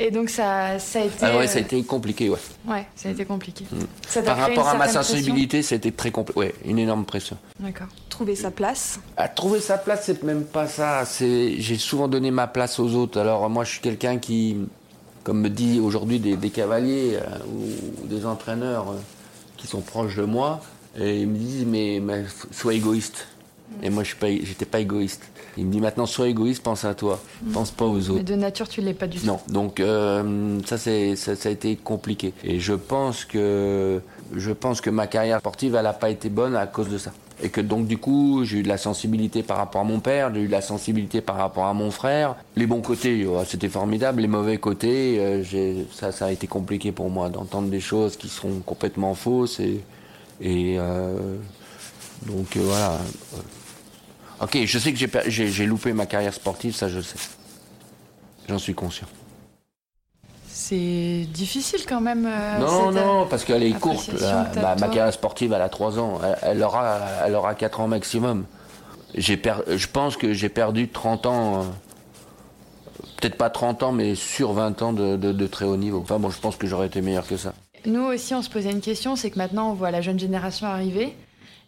Et donc ça, ça a été. Ah ouais, ça a euh, été compliqué, ouais. Ouais, ça a été compliqué. Mm. Par rapport à ma sensibilité, c'était très compliqué. Ouais, une énorme pression. D'accord. Trouver sa place. À trouver sa place, c'est même pas ça. C'est, j'ai souvent donné ma place aux autres. Alors moi, je suis quelqu'un qui, comme me dit aujourd'hui des, cavaliers euh, ou des entraîneurs euh, qui sont proches de moi, et ils me disent mais, sois égoïste. Et moi je n'étais pas, pas égoïste. Il me dit maintenant sois égoïste, pense à toi, pense pas aux autres. Mais de nature tu l'es pas du tout. Non, donc euh, ça, c'est, ça, a été compliqué. Et je pense que je pense que ma carrière sportive elle n'a pas été bonne à cause de ça. Et que donc du coup, j'ai eu de la sensibilité par rapport à mon père, j'ai eu de la sensibilité par rapport à mon frère. Les bons côtés, c'était formidable. Les mauvais côtés, euh, ça, ça a été compliqué pour moi d'entendre des choses qui sont complètement fausses. Et, et euh, donc euh, voilà. Ok, je sais que j'ai loupé ma carrière sportive, ça je le sais. J'en suis conscient c'est difficile quand même. Euh, non, non, parce qu'elle est courte. ma, carrière sportive, elle a 3 ans. Elle, aura, elle aura 4 ans maximum. Je pense que j'ai perdu 30 ans. Euh, peut-être pas 30 ans, mais sur 20 ans de, très haut niveau. Enfin bon, je pense que j'aurais été meilleur que ça. Nous aussi, on se posait une question, c'est que maintenant, on voit la jeune génération arriver.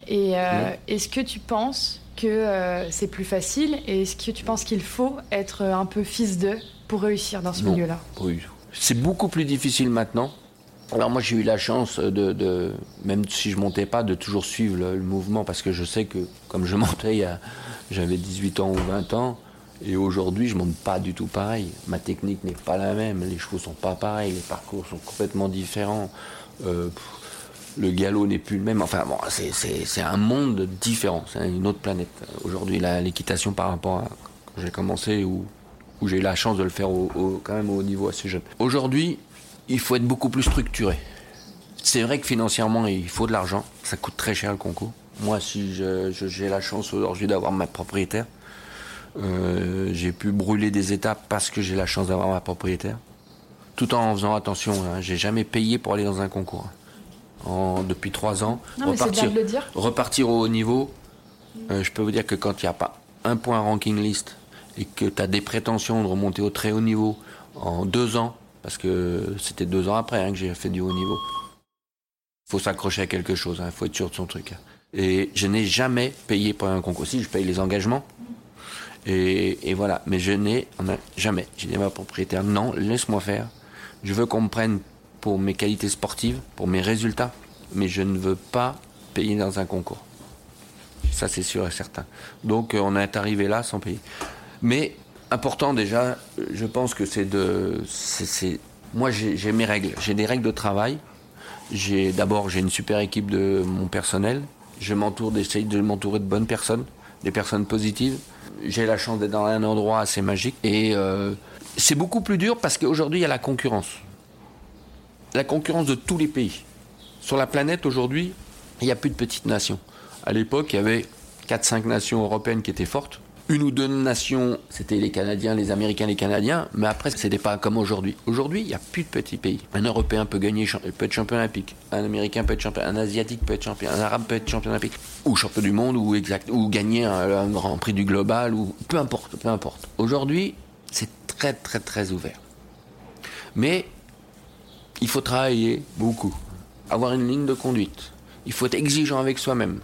Et euh, est-ce que tu penses que c'est plus facile Et est-ce que tu penses qu'il faut être un peu fils d'eux pour réussir dans ce milieu-là? Oui, c'est beaucoup plus difficile maintenant. Alors moi j'ai eu la chance de, même si je montais pas, de toujours suivre le, mouvement parce que je sais que comme je montais, j'avais 18 ans ou 20 ans, et aujourd'hui je monte pas du tout pareil. Ma technique n'est pas la même, les chevaux sont pas pareils, les parcours sont complètement différents. Euh, le galop n'est plus le même. Enfin bon, c'est un monde différent, c'est une autre planète. Aujourd'hui l'équitation par rapport à quand j'ai commencé ou où j'ai eu la chance de le faire au, quand même au niveau assez jeune. Aujourd'hui, il faut être beaucoup plus structuré. C'est vrai que financièrement, il faut de l'argent. Ça coûte très cher le concours. Moi, si j'ai la chance aujourd'hui d'avoir ma propriétaire, euh, j'ai pu brûler des étapes parce que j'ai la chance d'avoir ma propriétaire. Tout en faisant attention, hein, j'ai jamais payé pour aller dans un concours. En, depuis trois ans, repartir, repartir au haut niveau, euh, je peux vous dire que quand il n'y a pas un point ranking list et que tu as des prétentions de remonter au très haut niveau en deux ans, parce que c'était deux ans après hein, que j'ai fait du haut niveau, faut s'accrocher à quelque chose, il hein, faut être sûr de son truc. Et je n'ai jamais payé pour un concours. Si, je paye les engagements. Et, voilà. Mais je n'ai jamais. J'ai dit à ma propriétaire, non, laisse-moi faire. Je veux qu'on me prenne pour mes qualités sportives, pour mes résultats. Mais je ne veux pas payer dans un concours. Ça, c'est sûr et certain. Donc, on est arrivé là sans payer. Mais important déjà, je pense que c'est de. moi, j'ai mes règles. J'ai des règles de travail. D'abord j'ai une super équipe de mon personnel. Je m'entoure d'essayer de m'entourer de bonnes personnes, des personnes positives. J'ai la chance d'être dans un endroit assez magique et euh, c'est beaucoup plus dur parce qu'aujourd'hui il y a la concurrence. la concurrence de tous les pays. Sur la planète aujourd'hui, il n'y a plus de petites nations. À l'époque, il y avait 4-5 nations européennes qui étaient fortes. Une ou deux nations, c'était les Canadiens, les Américains, les Canadiens, mais après, c'était pas comme aujourd'hui. Aujourd'hui, il n'y a plus de petits pays. Un Européen peut gagner, peut être champion olympique. Un Américain peut être champion, un Asiatique peut être champion, un Arabe peut être champion olympique. Ou champion du monde, ou exact, ou gagner un, grand prix du global, ou peu importe, peu importe. Aujourd'hui, c'est très, très, très ouvert. Mais, il faut travailler beaucoup. Avoir une ligne de conduite. Il faut être exigeant avec soi-même.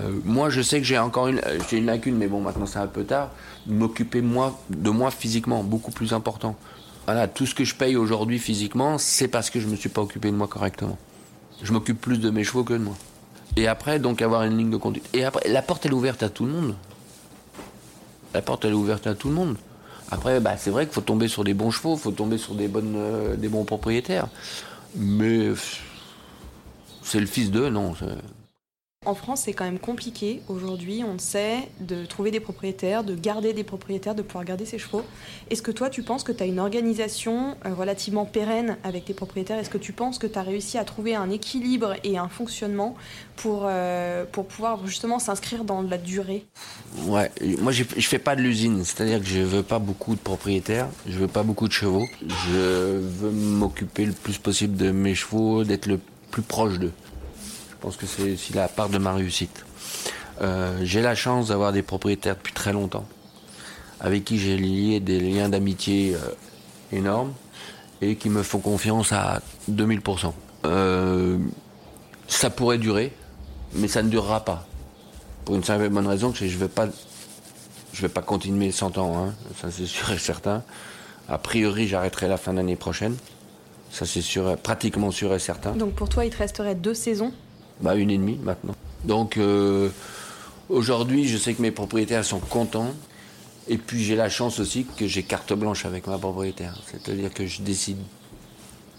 Euh, moi, je sais que j'ai encore une, euh, j'ai une lacune, mais bon, maintenant c'est un peu tard. M'occuper moi, de moi physiquement, beaucoup plus important. Voilà, tout ce que je paye aujourd'hui physiquement, c'est parce que je me suis pas occupé de moi correctement. Je m'occupe plus de mes chevaux que de moi. Et après, donc avoir une ligne de conduite. Et après, la porte elle est ouverte à tout le monde. La porte elle est ouverte à tout le monde. Après, bah, c'est vrai qu'il faut tomber sur des bons chevaux, il faut tomber sur des bonnes, euh, des bons propriétaires. Mais c'est le fils d'eux, non. En France, c'est quand même compliqué aujourd'hui, on sait, de trouver des propriétaires, de garder des propriétaires, de pouvoir garder ses chevaux. Est-ce que toi, tu penses que tu as une organisation euh, relativement pérenne avec tes propriétaires? Est-ce que tu penses que tu as réussi à trouver un équilibre et un fonctionnement pour, euh, pour pouvoir justement s'inscrire dans la durée? Ouais, moi je fais pas de l'usine, c'est-à-dire que je veux pas beaucoup de propriétaires, je veux pas beaucoup de chevaux. Je veux m'occuper le plus possible de mes chevaux, d'être le plus proche d'eux. Je pense que c'est aussi la part de ma réussite. Euh, j'ai la chance d'avoir des propriétaires depuis très longtemps, avec qui j'ai lié des liens d'amitié euh, énormes et qui me font confiance à 2000%. Euh, ça pourrait durer, mais ça ne durera pas. Pour une simple et bonne raison que je ne vais pas, je vais pas continuer 100 ans, hein. ça c'est sûr et certain. A priori, j'arrêterai la fin d'année prochaine. Ça c'est sûr, pratiquement sûr et certain. Donc pour toi, il te resterait deux saisons bah, une et demie maintenant. Donc euh, aujourd'hui, je sais que mes propriétaires sont contents. Et puis j'ai la chance aussi que j'ai carte blanche avec ma propriétaire. C'est-à-dire que je décide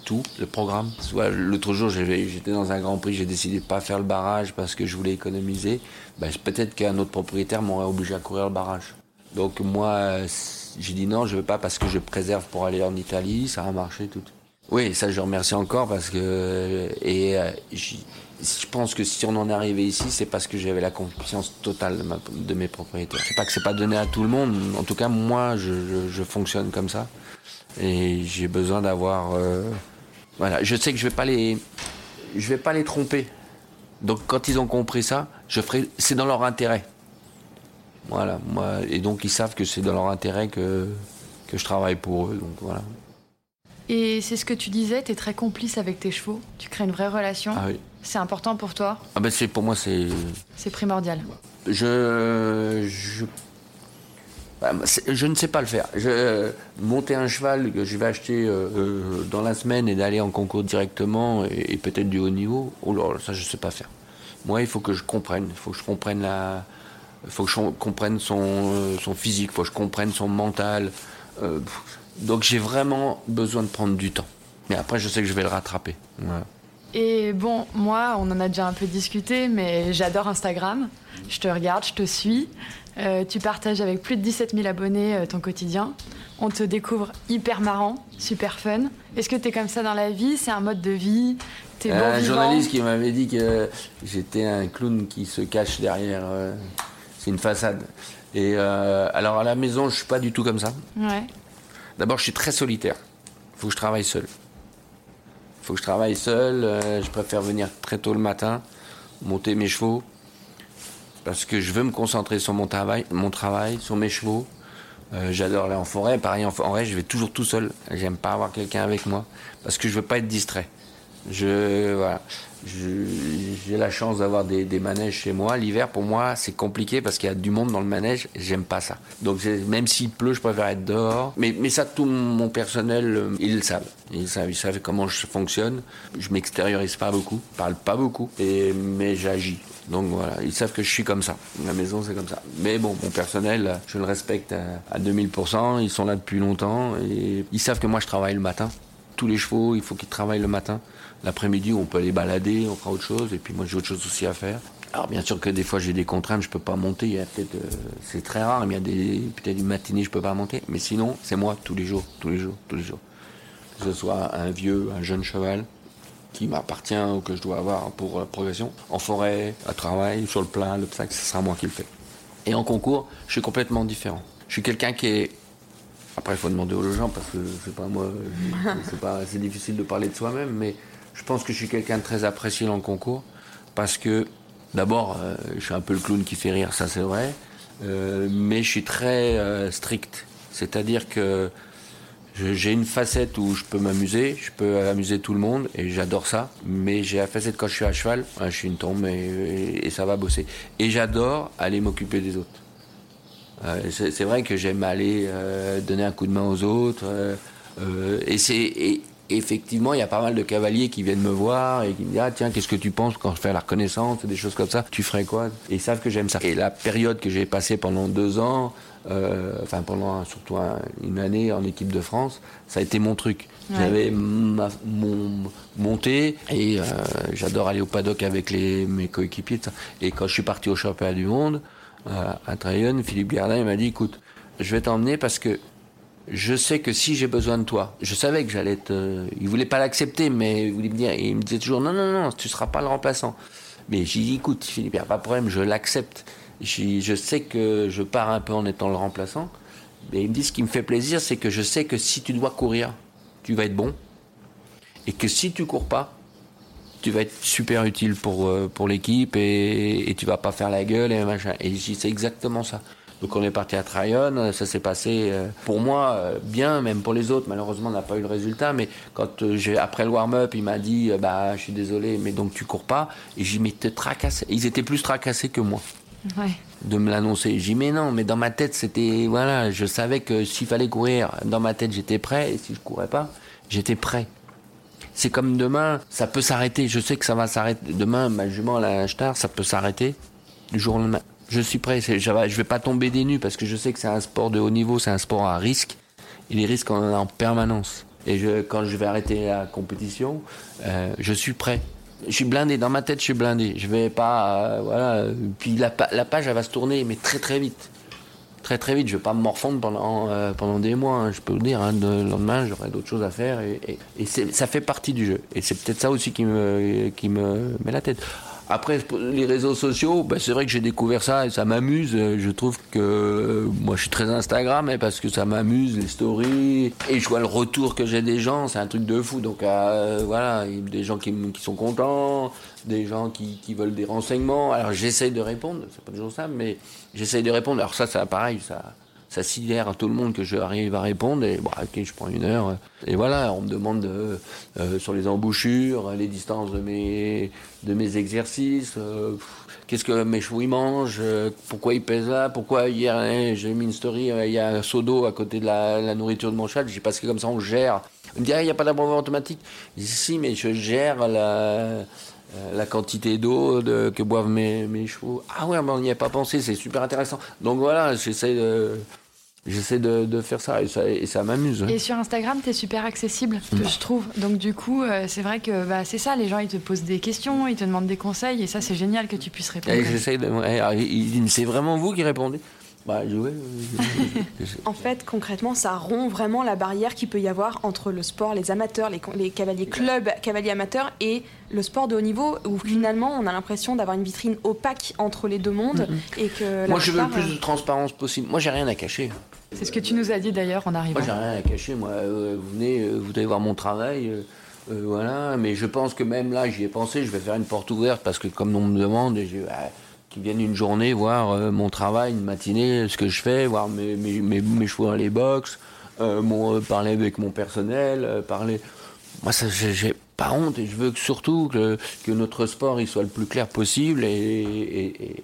tout, le programme. Soit l'autre jour, j'étais dans un Grand Prix, j'ai décidé de pas faire le barrage parce que je voulais économiser. Bah, peut-être qu'un autre propriétaire m'aurait obligé à courir le barrage. Donc moi, j'ai dit non, je veux pas parce que je préserve pour aller en Italie, ça a marché tout. Oui, ça je remercie encore parce que et euh, je pense que si on en est arrivé ici, c'est parce que j'avais la confiance totale de, mes propriétaires. C'est pas que c'est pas donné à tout le monde. En tout cas, moi, je, fonctionne comme ça. Et j'ai besoin d'avoir. Euh, voilà, je sais que je vais pas les, je vais pas les tromper. Donc quand ils ont compris ça, je ferai. C'est dans leur intérêt. Voilà, moi, et donc ils savent que c'est dans leur intérêt que que je travaille pour eux. Donc voilà. Et c'est ce que tu disais, tu es très complice avec tes chevaux, tu crées une vraie relation. Ah oui. C'est important pour toi Ah ben c'est pour moi c'est. C'est primordial. Je je bah, je ne sais pas le faire. Je, monter un cheval que je vais acheter euh, euh, dans la semaine et d'aller en concours directement et, peut-être du haut niveau, oh là, ça je sais pas faire. Moi, il faut que je comprenne. Il faut que je comprenne la, faut que je comprenne son, euh, son physique. Il faut que je comprenne son mental. donc j'ai vraiment besoin de prendre du temps. Mais après, je sais que je vais le rattraper. Voilà. Et bon, moi, on en a déjà un peu discuté, mais j'adore Instagram. Je te regarde, je te suis. Euh, tu partages avec plus de 17 000 abonnés euh, ton quotidien. On te découvre hyper marrant, super fun. Est-ce que tu es comme ça dans la vie? C'est un mode de vie? Es bon Un journaliste qui m'avait dit que j'étais un clown qui se cache derrière. Euh, c'est une façade. Et alors à la maison, je suis pas du tout comme ça. Ouais. D'abord, je suis très solitaire. Il faut que je travaille seul faut que je travaille seul. Euh, je préfère venir très tôt le matin, monter mes chevaux, parce que je veux me concentrer sur mon travail, sur mes chevaux. Euh, j'adore aller en forêt. Pareil, en forêt, je vais toujours tout seul. J'aime pas avoir quelqu'un avec moi, parce que je veux pas être distrait. Je voilà, j'ai la chance d'avoir des, manèges chez moi. L'hiver, pour moi, c'est compliqué parce qu'il y a du monde dans le manège. J'aime pas ça. Donc, même s'il pleut, je préfère être dehors. Mais, ça, tout mon personnel, euh, ils le savent. Ils savent, comment je fonctionne. Je m'extériorise pas beaucoup, je parle pas beaucoup, mais j'agis. Donc voilà, ils savent que je suis comme ça. La maison, c'est comme ça. Mais bon, mon personnel, je le respecte à 2000%. Ils sont là depuis longtemps et ils savent que moi, je travaille le matin. Tous les chevaux, il faut qu'ils travaillent le matin. L'après-midi, on peut aller balader, on fera autre chose. Et puis moi, j'ai autre chose aussi à faire. Alors bien sûr que des fois j'ai des contraintes, je peux pas monter. Il y a peut-être, euh, c'est très rare, mais il y a des peut-être une matinée je peux pas monter. Mais sinon, c'est moi tous les jours, tous les jours, tous les jours. que ce soit un vieux, un jeune cheval qui m'appartient ou que je dois avoir pour la progression. En forêt, à travail, sur le plat, l'obstacle, ce sera moi qui le fais. Et en concours, je suis complètement différent. Je suis quelqu'un qui est après, il faut demander aux gens parce que c'est pas moi, c'est pas, c'est difficile de parler de soi-même, mais je pense que je suis quelqu'un de très apprécié dans le concours parce que d'abord, euh, je suis un peu le clown qui fait rire, ça c'est vrai, euh, mais je suis très euh, strict. C'est-à-dire que j'ai une facette où je peux m'amuser, je peux amuser tout le monde et j'adore ça. Mais j'ai la facette quand je suis à cheval, je suis une tombe et ça va bosser. Et j'adore aller m'occuper des autres. C'est vrai que j'aime aller donner un coup de main aux autres. Et c'est effectivement, il y a pas mal de cavaliers qui viennent me voir et qui me disent ah tiens qu'est-ce que tu penses quand je fais la reconnaissance des choses comme ça. Tu ferais quoi? Et ils savent que j'aime ça. Et la période que j'ai passée pendant deux ans, enfin pendant surtout une année en équipe de France, ça a été mon truc. J'avais mon monté et j'adore aller au paddock avec les, mes coéquipiers. Et quand je suis parti au championnat du monde à Trayon, Philippe Gardin, m'a dit, écoute, je vais t'emmener parce que je sais que si j'ai besoin de toi, je savais que j'allais te... Il voulait pas l'accepter, mais il me disait toujours, non, non, non, tu seras pas le remplaçant. Mais j'ai dit, écoute, Philippe, il pas de problème, je l'accepte. Je sais que je pars un peu en étant le remplaçant. Mais il me dit, ce qui me fait plaisir, c'est que je sais que si tu dois courir, tu vas être bon. Et que si tu cours pas, tu vas être super utile pour, euh, pour l'équipe et, et, tu vas pas faire la gueule et machin. Et c'est exactement ça. Donc on est parti à Tryon, ça s'est passé euh, pour moi euh, bien, même pour les autres. Malheureusement, on n'a pas eu le résultat, mais quand j'ai après le warm-up, il m'a dit bah je suis désolé, mais donc tu cours pas. Et j'ai mis te tracasser. Ils étaient plus tracassés que moi. Ouais. De me l'annoncer. J'ai dit mais non, mais dans ma tête c'était voilà, je savais que s'il fallait courir, dans ma tête j'étais prêt et si je courais pas, j'étais prêt. C'est comme demain, ça peut s'arrêter. Je sais que ça va s'arrêter. Demain, ma jument, la star, ça peut s'arrêter du jour au lendemain. Je suis prêt. Je vais pas tomber des nues parce que je sais que c'est un sport de haut niveau, c'est un sport à risque. Et les risques, on en en permanence. Et quand je vais arrêter la compétition, euh, je suis prêt. Je suis blindé. Dans ma tête, je suis blindé. Je vais pas, euh, voilà. Puis la, la page, elle va se tourner, mais très très vite très très vite. Je vais pas me morfondre pendant, euh, des mois, hein. je peux vous dire. Hein, le lendemain, j'aurai d'autres choses à faire. Et, et, ça fait partie du jeu. Et c'est peut-être ça aussi qui me, qui me met la tête. Après, les réseaux sociaux, bah, c'est vrai que j'ai découvert ça et ça m'amuse. Je trouve que moi, je suis très Instagram hein, parce que ça m'amuse, les stories. Et je vois le retour que j'ai des gens, c'est un truc de fou. Donc euh, voilà, des gens qui, sont contents, des gens qui, qui veulent des renseignements. Alors j'essaye de répondre, c'est pas toujours ça, mais j'essaye de répondre. Alors ça, c'est pareil, ça ça sidère à tout le monde que je arrive à répondre. Et bon, ok, je prends une heure. Et voilà, on me demande euh, sur les embouchures, les distances de mes, de mes exercices. Euh, qu'est-ce que mes chevaux ils mangent euh, Pourquoi ils pèsent là Pourquoi hier hein, j'ai mis une story Il y a un seau d'eau à côté de la, nourriture de mon chat. J'ai parce que comme ça on gère. On me dit ah, il n'y a pas d'abreuvoir automatique. Je dis si, mais je gère la la quantité d'eau que boivent mes, mes, chevaux. Ah ouais, mais on n'y a pas pensé, c'est super intéressant. Donc voilà, j'essaie de, J'essaie de, de, faire ça et ça, et ça m'amuse. Et sur Instagram, tu es super accessible, que je trouve. Donc du coup, euh, c'est vrai que bah, c'est ça, les gens, ils te posent des questions, ils te demandent des conseils, et ça, c'est génial que tu puisses répondre. J'essaie de... C'est vraiment vous qui répondez bah, en fait, concrètement, ça rompt vraiment la barrière qu'il peut y avoir entre le sport, les amateurs, les, les cavaliers clubs, cavaliers amateurs et le sport de haut niveau, où finalement on a l'impression d'avoir une vitrine opaque entre les deux mondes. et que Moi, je veux le plus de transparence possible. Moi, j'ai rien à cacher. C'est ce que tu nous as dit d'ailleurs en arrivant. Moi, j'ai rien à cacher. Moi, euh, vous venez, euh, vous allez voir mon travail. Euh, voilà, mais je pense que même là, j'y ai pensé, je vais faire une porte ouverte parce que comme on me demande, j'ai qui viennent une journée voir mon travail, une matinée, ce que je fais, voir mes, mes, mes, mes chevaux dans les box, mon, parler avec mon personnel, parler. Moi, ça, j'ai pas honte et je veux que, surtout que, notre sport il soit le plus clair possible et,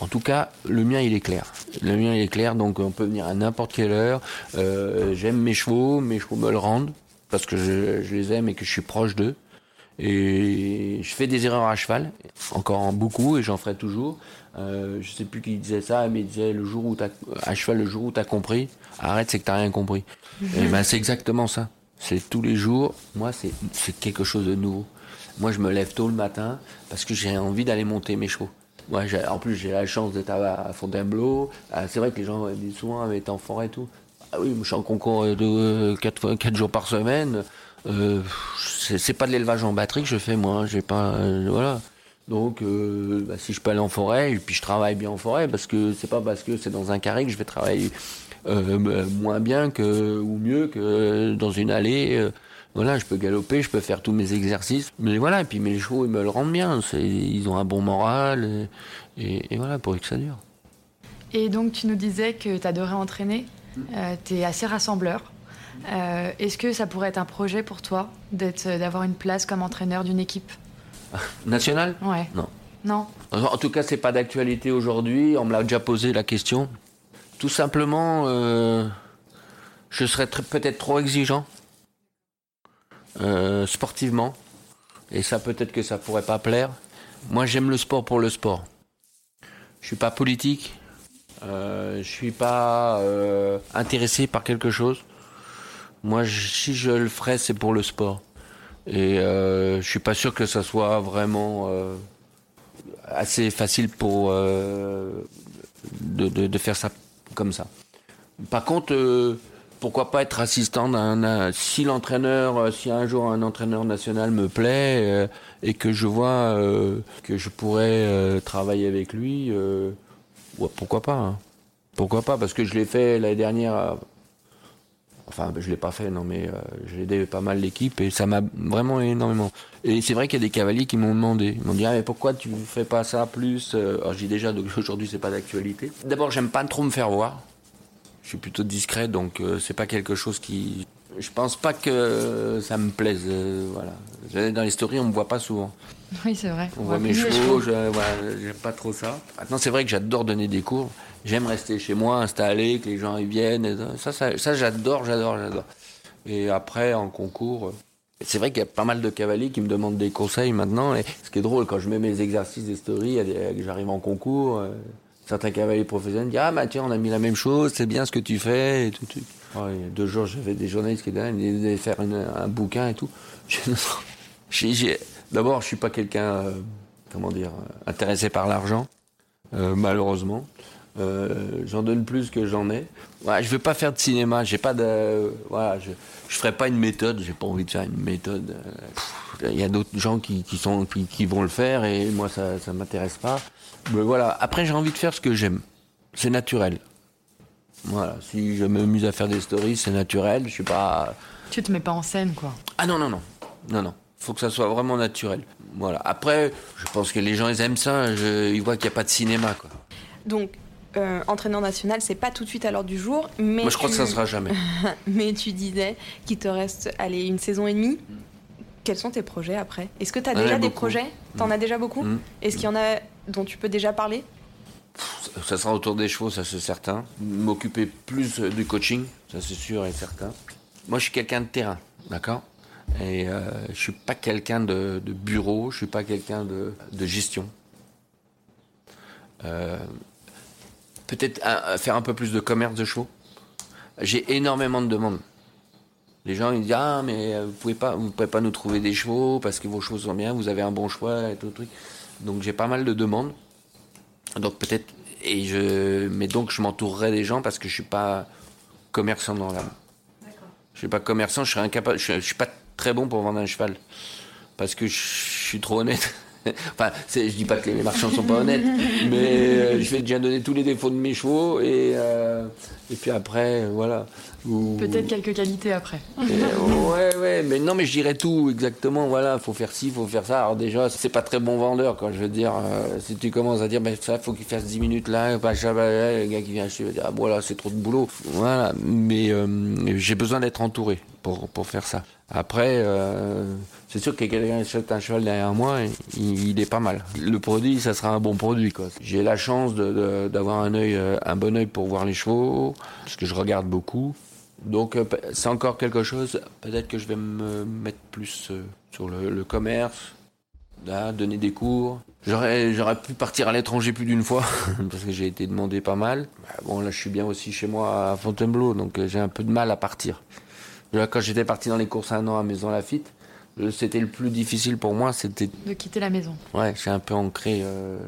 en tout cas, le mien il est clair. Le mien il est clair, donc on peut venir à n'importe quelle heure. Euh, J'aime mes chevaux, mes chevaux me le rendent parce que je, les aime et que je suis proche d'eux. Et je fais des erreurs à cheval, encore beaucoup, et j'en ferai toujours. Euh, je sais plus qui disait ça, mais il disait le jour où t'as, à cheval, le jour où t'as compris, arrête, c'est que t'as rien compris. et ben, c'est exactement ça. C'est tous les jours, moi, c'est quelque chose de nouveau. Moi, je me lève tôt le matin parce que j'ai envie d'aller monter mes chevaux. Moi, en plus, j'ai la chance d'être à, Fontainebleau. Ah, c'est vrai que les gens disent souvent, avec en forêt et tout. Ah oui, je suis en concours de 4, 4 jours par semaine. Euh, c'est pas de l'élevage en batterie que je fais moi. J'ai pas, euh, voilà. Donc, euh, bah, si je peux aller en forêt, et puis je travaille bien en forêt, parce que c'est pas parce que c'est dans un carré que je vais travailler euh, moins bien que ou mieux que dans une allée. Voilà, je peux galoper, je peux faire tous mes exercices, mais voilà. Et puis mes chevaux, ils me le rendent bien. Ils ont un bon moral, et, et, voilà, pour que ça dure. Et donc, tu nous disais que tu adorais entraîner. Euh, tu es assez rassembleur. Euh, Est-ce que ça pourrait être un projet pour toi d'avoir une place comme entraîneur d'une équipe? Nationale? Ouais. Non. Non? En tout cas, c'est pas d'actualité aujourd'hui. On me l'a déjà posé la question. Tout simplement, euh, je serais peut-être trop exigeant euh, sportivement, et ça peut-être que ça pourrait pas plaire. Moi, j'aime le sport pour le sport. Je suis pas politique. Euh, je suis pas euh, intéressé par quelque chose. Moi, si je le ferais, c'est pour le sport. Et je suis pas sûr que ça soit vraiment assez facile pour de, de, de, faire ça comme ça. Par contre, pourquoi pas être assistant d'un si l'entraîneur, si un jour un entraîneur national me plaît euh, et que je vois euh, que je pourrais travailler avec lui, pourquoi pas. Hein. Pourquoi pas Parce que je l'ai fait l'année dernière. Enfin, je l'ai pas fait, non, mais euh, j'ai aidé pas mal l'équipe et ça m'a vraiment énormément. Et c'est vrai qu'il y a des cavaliers qui m'ont demandé, ils m'ont dit ah, mais pourquoi tu fais pas ça plus Alors j'ai déjà aujourd'hui c'est pas d'actualité. D'abord j'aime pas trop me faire voir. Je suis plutôt discret donc euh, c'est pas quelque chose qui. Je pense pas que ça me plaise. Euh, voilà. Dans les stories on me voit pas souvent. Oui c'est vrai. On, on voit mes chevaux, je, voilà, j'aime pas trop ça. Maintenant c'est vrai que j'adore donner des cours. J'aime rester chez moi, installé, que les gens y viennent. Et ça, ça, ça j'adore, j'adore, j'adore. Et après, en concours, c'est vrai qu'il y a pas mal de cavaliers qui me demandent des conseils maintenant. Et ce qui est drôle, quand je mets mes exercices des stories, que j'arrive en concours, euh, certains cavaliers professionnels disent Ah, bah tiens, on a mis la même chose, c'est bien ce que tu fais. Et tout, tout. Il y a deux jours, j'avais des journalistes qui disaient faire une, un bouquin et tout. D'abord, je suis pas quelqu'un, euh, comment dire, intéressé par l'argent, euh, malheureusement. Euh, j'en donne plus que j'en ai. Ouais, je veux pas faire de cinéma, j'ai pas de, voilà, je, je ferai pas une méthode, j'ai pas envie de faire une méthode. Il y a d'autres gens qui, qui sont, qui, qui, vont le faire et moi ça, ça m'intéresse pas. Mais voilà. Après, j'ai envie de faire ce que j'aime. C'est naturel. Voilà. Si je m'amuse à faire des stories, c'est naturel. Je suis pas. Tu te mets pas en scène, quoi. Ah non, non, non, non, non. Faut que ça soit vraiment naturel. Voilà. Après, je pense que les gens ils aiment ça. Je, ils voient qu'il n'y a pas de cinéma, quoi. Donc, euh, entraîneur national, c'est pas tout de suite à l'ordre du jour. Mais Moi, je crois que ça sera jamais. mais tu disais qu'il te reste, allez, une saison et demie. Quels sont tes projets après? Est-ce que tu as Ah, déjà beaucoup. des projets? T'en Mm. as déjà beaucoup? Mm. Est-ce qu'il y en a dont tu peux déjà parler? Ça sera autour des chevaux, ça c'est certain. M'occuper plus du coaching, ça c'est sûr et certain. Moi, je suis quelqu'un de terrain, d'accord? Et euh, je suis pas quelqu'un de, de bureau, je suis pas quelqu'un de, de gestion. Euh, Peut-être faire un peu plus de commerce de chevaux. J'ai énormément de demandes. Les gens ils disent ah mais vous pouvez pas vous pouvez pas nous trouver des chevaux parce que vos chevaux sont bien, vous avez un bon choix et tout le truc. Donc j'ai pas mal de demandes. Donc peut-être et je mais donc je m'entourerai des gens parce que je suis pas commerçant dans l'âme. Je suis pas commerçant, je serais incapable, je, je suis pas très bon pour vendre un cheval parce que je, je suis trop honnête. enfin, je dis pas que les marchands sont pas honnêtes, mais euh, je vais déjà donner tous les défauts de mes chevaux et euh, et puis après voilà. Peut-être quelques qualités après. ouais, ouais, mais non, mais je dirais tout exactement. Voilà, faut faire ci, faut faire ça. Alors déjà, c'est pas très bon vendeur, quoi. Je veux dire, euh, si tu commences à dire, ben ça, faut qu'il fasse 10 minutes là, le gars qui vient acheter va dire, ah, voilà, c'est trop de boulot. Voilà, mais j'ai besoin d'être entouré pour pour faire ça. Après, euh, c'est sûr que quelqu'un achète un cheval derrière moi, il, est pas mal. Le produit, ça sera un bon produit. J'ai la chance d'avoir un euh, un bon œil pour voir les chevaux, parce que je regarde beaucoup. Donc euh, c'est encore quelque chose, peut-être que je vais me mettre plus euh, sur le, le commerce, là, donner des cours. J'aurais, j'aurais pu partir à l'étranger plus d'une fois, parce que j'ai été demandé pas mal. Bah, bon, là je suis bien aussi chez moi à Fontainebleau, donc j'ai un peu de mal à partir. Là, quand j'étais parti dans les courses un an à Maison Lafitte, euh, c'était le plus difficile pour moi, c'était... De quitter la maison. Ouais, j'ai un peu ancré, euh,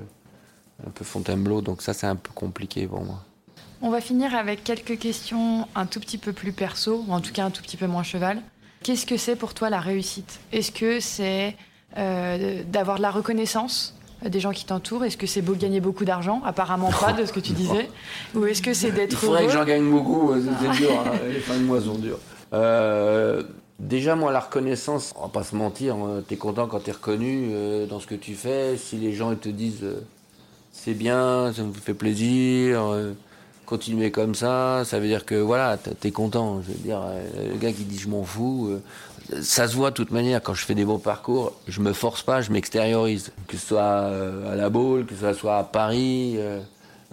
un peu Fontainebleau, donc ça c'est un peu compliqué pour moi. On va finir avec quelques questions un tout petit peu plus perso, ou en tout cas un tout petit peu moins cheval. Qu'est-ce que c'est pour toi la réussite? Est-ce que c'est euh, d'avoir de la reconnaissance des gens qui t'entourent? Est-ce que c'est beau gagner beaucoup d'argent? Apparemment pas de ce que tu disais. Ou est-ce que c'est d'être Il faudrait heureux? que j'en gagne beaucoup, c'est dur, hein, les fins de mois sont dures. Euh, déjà, moi, la reconnaissance, on va pas se mentir, hein, t'es content quand t'es reconnu euh, dans ce que tu fais. Si les gens te disent euh, c'est bien, ça me fait plaisir, continuez comme ça, ça veut dire que voilà, t'es content. Je veux dire, le gars qui dit je m'en fous, ça se voit de toute manière quand je fais des bons parcours, je me force pas, je m'extériorise. Que ce soit à la boule, que ce soit à Paris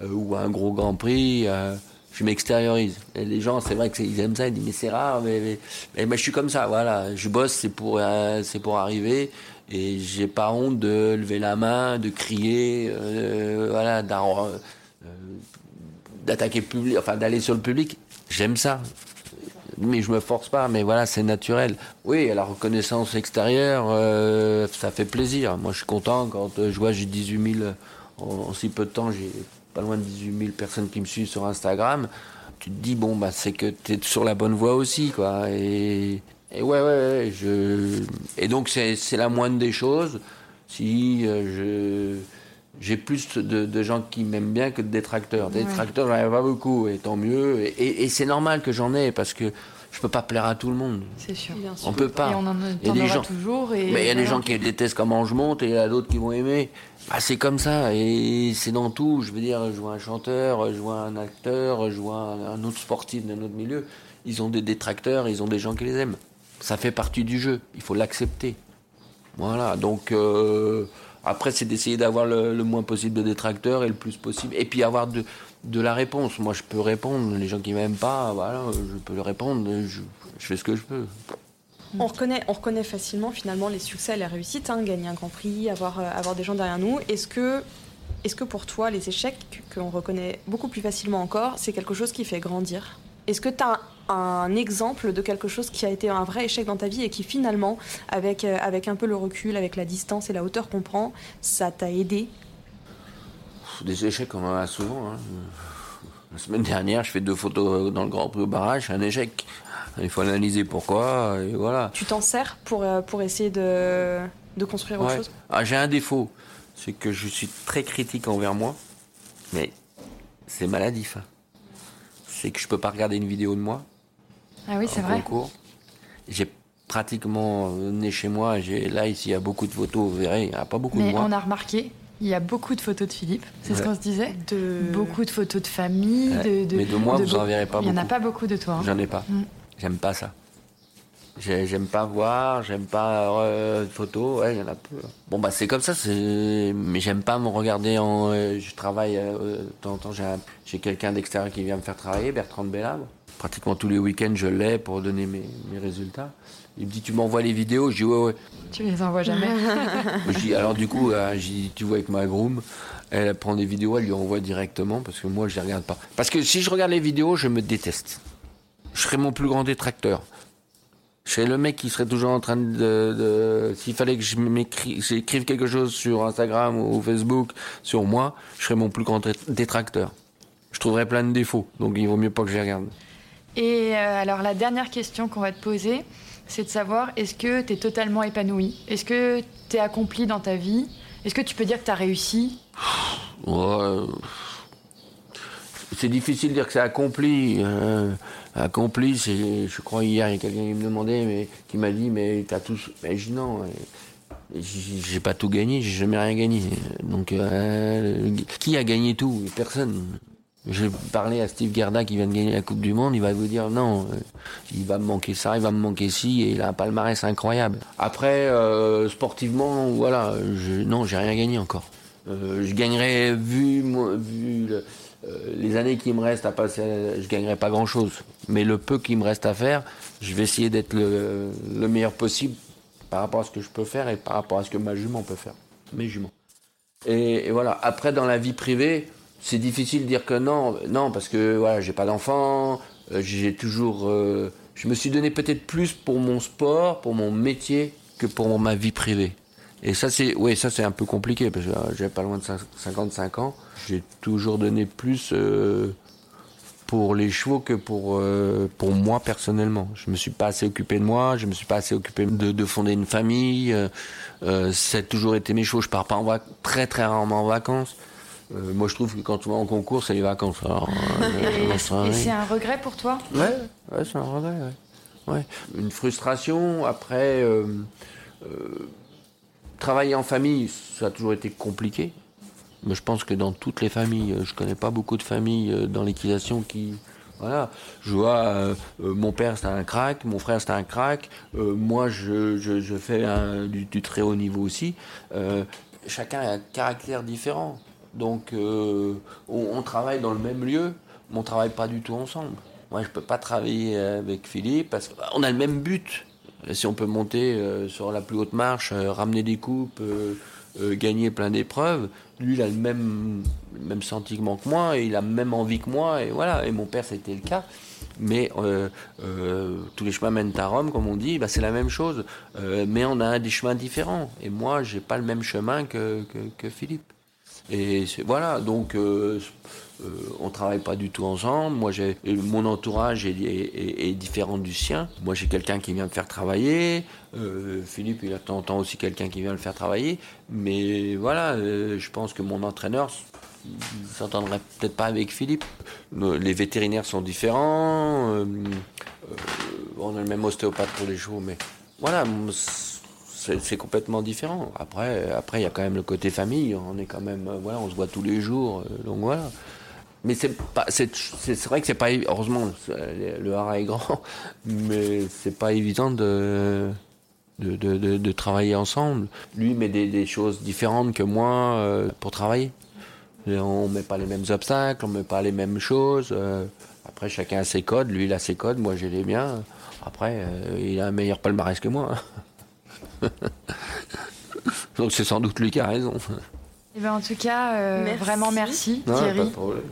ou à un gros Grand Prix. Je m'extériorise. Les gens, c'est vrai qu'ils aiment ça, ils disent mais c'est rare, mais, mais, je suis comme ça, voilà. Je bosse, c'est pour, euh, pour arriver, et j'ai pas honte de lever la main, de crier, euh, voilà, euh, d'attaquer public, enfin d'aller sur le public. J'aime ça. Mais je me force pas, mais voilà, c'est naturel. Oui, la reconnaissance extérieure, ça fait plaisir. Moi, je suis content quand je vois j'ai 18 000, en, en si peu de temps, j'ai pas loin de 18 000 personnes qui me suivent sur Instagram. Tu te dis, bon, bah, c'est que tu es sur la bonne voie aussi, quoi. Et, et ouais, ouais, ouais, je... Et donc, c'est la moindre des choses. Si euh, je j'ai plus de, de gens qui m'aiment bien que de détracteurs. Des Ouais. détracteurs, j'en ai pas beaucoup, et tant mieux. Et, et- et c'est normal que j'en ai, parce que je peux pas plaire à tout le monde. C'est sûr. On peut pas. Et on en Il y a des gens- toujours. Et Mais il y a des voilà. gens qui détestent comment je monte, et il y a d'autres qui vont aimer. Bah, c'est comme ça, et c'est dans tout. Je veux dire, je vois un chanteur, je vois un acteur, je vois un, un autre sportif d'un autre milieu. Ils ont des détracteurs, ils ont des gens qui les aiment. Ça fait partie du jeu, il faut l'accepter. Voilà, donc euh, après c'est d'essayer d'avoir le, le moins possible de détracteurs et le plus possible, et puis avoir de, de la réponse. Moi je peux répondre, les gens qui m'aiment pas, voilà, je peux le répondre, je, fais ce que je peux. On reconnaît, on reconnaît facilement finalement les succès et les réussites, hein, gagner un Grand Prix, avoir, euh, avoir des gens derrière nous. Est-ce que, est que pour toi, les échecs qu'on reconnaît beaucoup plus facilement encore, c'est quelque chose qui fait grandir? Est-ce que tu as un, exemple de quelque chose qui a été un vrai échec dans ta vie et qui finalement, avec, euh, avec un peu le recul, avec la distance et la hauteur qu'on prend, ça t'a aidé Des échecs, on en a souvent. hein. La semaine dernière, je fais deux photos dans le Grand Prix au barrage, un échec. Il faut analyser pourquoi, et voilà. Tu t'en sers pour, euh, pour essayer de, de construire autre chose? Ah, j'ai un défaut, c'est que je suis très critique envers moi, mais c'est maladif. hein. C'est que je peux pas regarder une vidéo de moi Ah oui, c'est vrai. concours. J'ai pratiquement né chez moi. J'ai là ici il y a beaucoup de photos. Vous verrez, il n'y a pas beaucoup Mais de moi. on a remarqué, il y a beaucoup de photos de Philippe, c'est ce qu'on se disait. De... Beaucoup de photos de famille. Ouais. De, de- Mais de moi, vous en beau- verrez pas Il n'y en a beaucoup. pas beaucoup de toi. hein. J'en ai pas. Mm. J'aime pas ça. J'ai- J'aime pas voir, j'aime pas euh, photos, ouais, il y en a peu. Bon bah c'est comme ça, mais j'aime pas me regarder en euh, je travaille euh, de temps en temps j'ai un- j'ai quelqu'un d'extérieur qui vient me faire travailler, Bertrand de. Pratiquement tous les week-ends, je l'ai pour donner mes, mes résultats. Il me dit tu m'envoies les vidéos, je dis ouais ouais. Tu les envoies jamais. Je dis, alors du coup, euh, tu vois avec ma groom, elle prend des vidéos, elle lui envoie directement parce que moi je les regarde pas. Parce que si je regarde les vidéos, je me déteste. Je serais mon plus grand détracteur. Je serais le mec qui serait toujours en train de... de- S'il fallait que j'écrive quelque chose sur Instagram ou Facebook sur moi, je serais mon plus grand dé- détracteur. Je trouverais plein de défauts, donc il vaut mieux pas que je les regarde. Et euh, alors la dernière question qu'on va te poser, c'est de savoir est-ce que tu es totalement épanoui? Est-ce que tu es accompli dans ta vie? Est-ce que tu peux dire que tu as réussi? Ouais, euh, c'est difficile de dire que c'est accompli. euh, accompli, je crois hier, il y a quelqu'un qui me demandait, mais qui m'a dit, mais t'as tout. Mais je non. euh, j'ai pas tout gagné, j'ai jamais rien gagné. Donc, euh, qui a gagné tout? Personne. J'ai parlé à Steve Gerda qui vient de gagner la Coupe du Monde, il va vous dire non, euh, il va me manquer ça, il va me manquer ci, et il a un palmarès incroyable. Après, euh, sportivement, voilà, je, non, j'ai rien gagné encore. Euh, je gagnerais, vu, les années qui me restent à passer, je gagnerais pas grand chose. Mais le peu qui me reste à faire, je vais essayer d'être le, le meilleur possible par rapport à ce que je peux faire et par rapport à ce que ma jument peut faire. Mes juments. Et voilà. Après, dans la vie privée, c'est difficile de dire que non, non, parce que voilà, j'ai pas d'enfant, euh, j'ai toujours, euh, je me suis donné peut-être plus pour mon sport, pour mon métier, que pour ma vie privée. Et ça, c'est, c'est un peu compliqué parce que euh, j'ai pas loin de cin- 55 ans. J'ai toujours donné plus euh, pour les chevaux que pour pour moi personnellement. Je me suis pas assez occupé de moi, je me suis pas assez occupé de, de fonder une famille. Euh, ça a toujours été mes chevaux. Je pars pas en très très rarement en vacances. Euh, moi, je trouve que quand on va en concours, c'est les vacances. Alors, euh, et, et c'est un regret pour toi? Ouais, ouais c'est un regret. Ouais. ouais. Une frustration. Après, euh, euh, travailler en famille, ça a toujours été compliqué. Mais je pense que dans toutes les familles, je connais pas beaucoup de familles euh, dans l'équitation qui, voilà, je vois, euh, euh, mon père c'était un crack, mon frère c'était un crack, euh, moi je, je, je fais un, du, du, très haut niveau aussi. Euh, chacun a un caractère différent. Donc euh, on, travaille dans le même lieu, mais on travaille pas du tout ensemble. Moi je peux pas travailler avec Philippe parce qu'on a le même but. Si on peut monter euh, sur la plus haute marche, euh, ramener des coupes, gagner plein d'épreuves, lui il a le même, même sentiment que moi, et il a même envie que moi, et voilà. Et mon père c'était le cas. Mais tous les chemins mènent à Rome, comme on dit, bah, c'est la même chose. Mais on a des chemins différents. Et moi, j'ai pas le même chemin que Philippe. Et voilà, donc euh, euh, on travaille pas du tout ensemble. Moi, j'ai mon entourage est, différent du sien. Moi, j'ai quelqu'un qui vient me faire travailler. Euh, Philippe, il a aussi quelqu'un qui vient le faire travailler. Mais voilà, euh, je pense que mon entraîneur s'entendrait peut-être pas avec Philippe. Les vétérinaires sont différents. Euh, on a le même ostéopathe pour les chevaux, mais voilà c'est complètement différent. Après, après, il y a quand même le côté famille. On est quand même, voilà, on se voit tous les jours. Donc voilà. Mais c'est pas, c'est vrai que c'est pas, heureusement, le haras est grand, mais c'est pas évident de, de, de, travailler ensemble. Lui met des, choses différentes que moi euh, pour travailler. Et on met pas les mêmes obstacles, on met pas les mêmes choses. Euh, après, chacun a ses codes. Lui, il a ses codes, moi, j'ai les miens. Après, euh, il a un meilleur palmarès que moi. Donc c'est sans doute lui qui a raison. Eh ben en tout cas, euh, merci. vraiment merci non, Thierry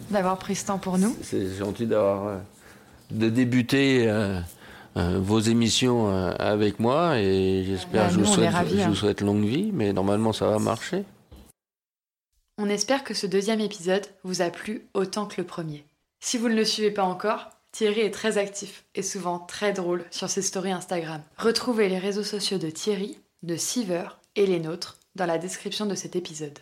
d'avoir pris ce temps pour nous. C'est gentil d'avoir euh, de débuter euh, vos émissions avec moi et j'espère que je, vous souhaite, ravis, je vous souhaite longue vie, mais normalement ça va marcher. On espère que ce deuxième épisode vous a plu autant que le premier. Si vous ne le suivez pas encore, Thierry est très actif et souvent très drôle sur ses stories Instagram. Retrouvez les réseaux sociaux de Thierry, de Siever et les nôtres dans la description de cet épisode.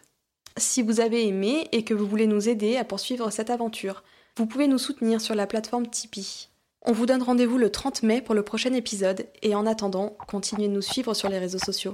Si vous avez aimé et que vous voulez nous aider à poursuivre cette aventure, vous pouvez nous soutenir sur la plateforme Tipeee. On vous donne rendez-vous le 30 mai pour le prochain épisode et en attendant, continuez de nous suivre sur les réseaux sociaux.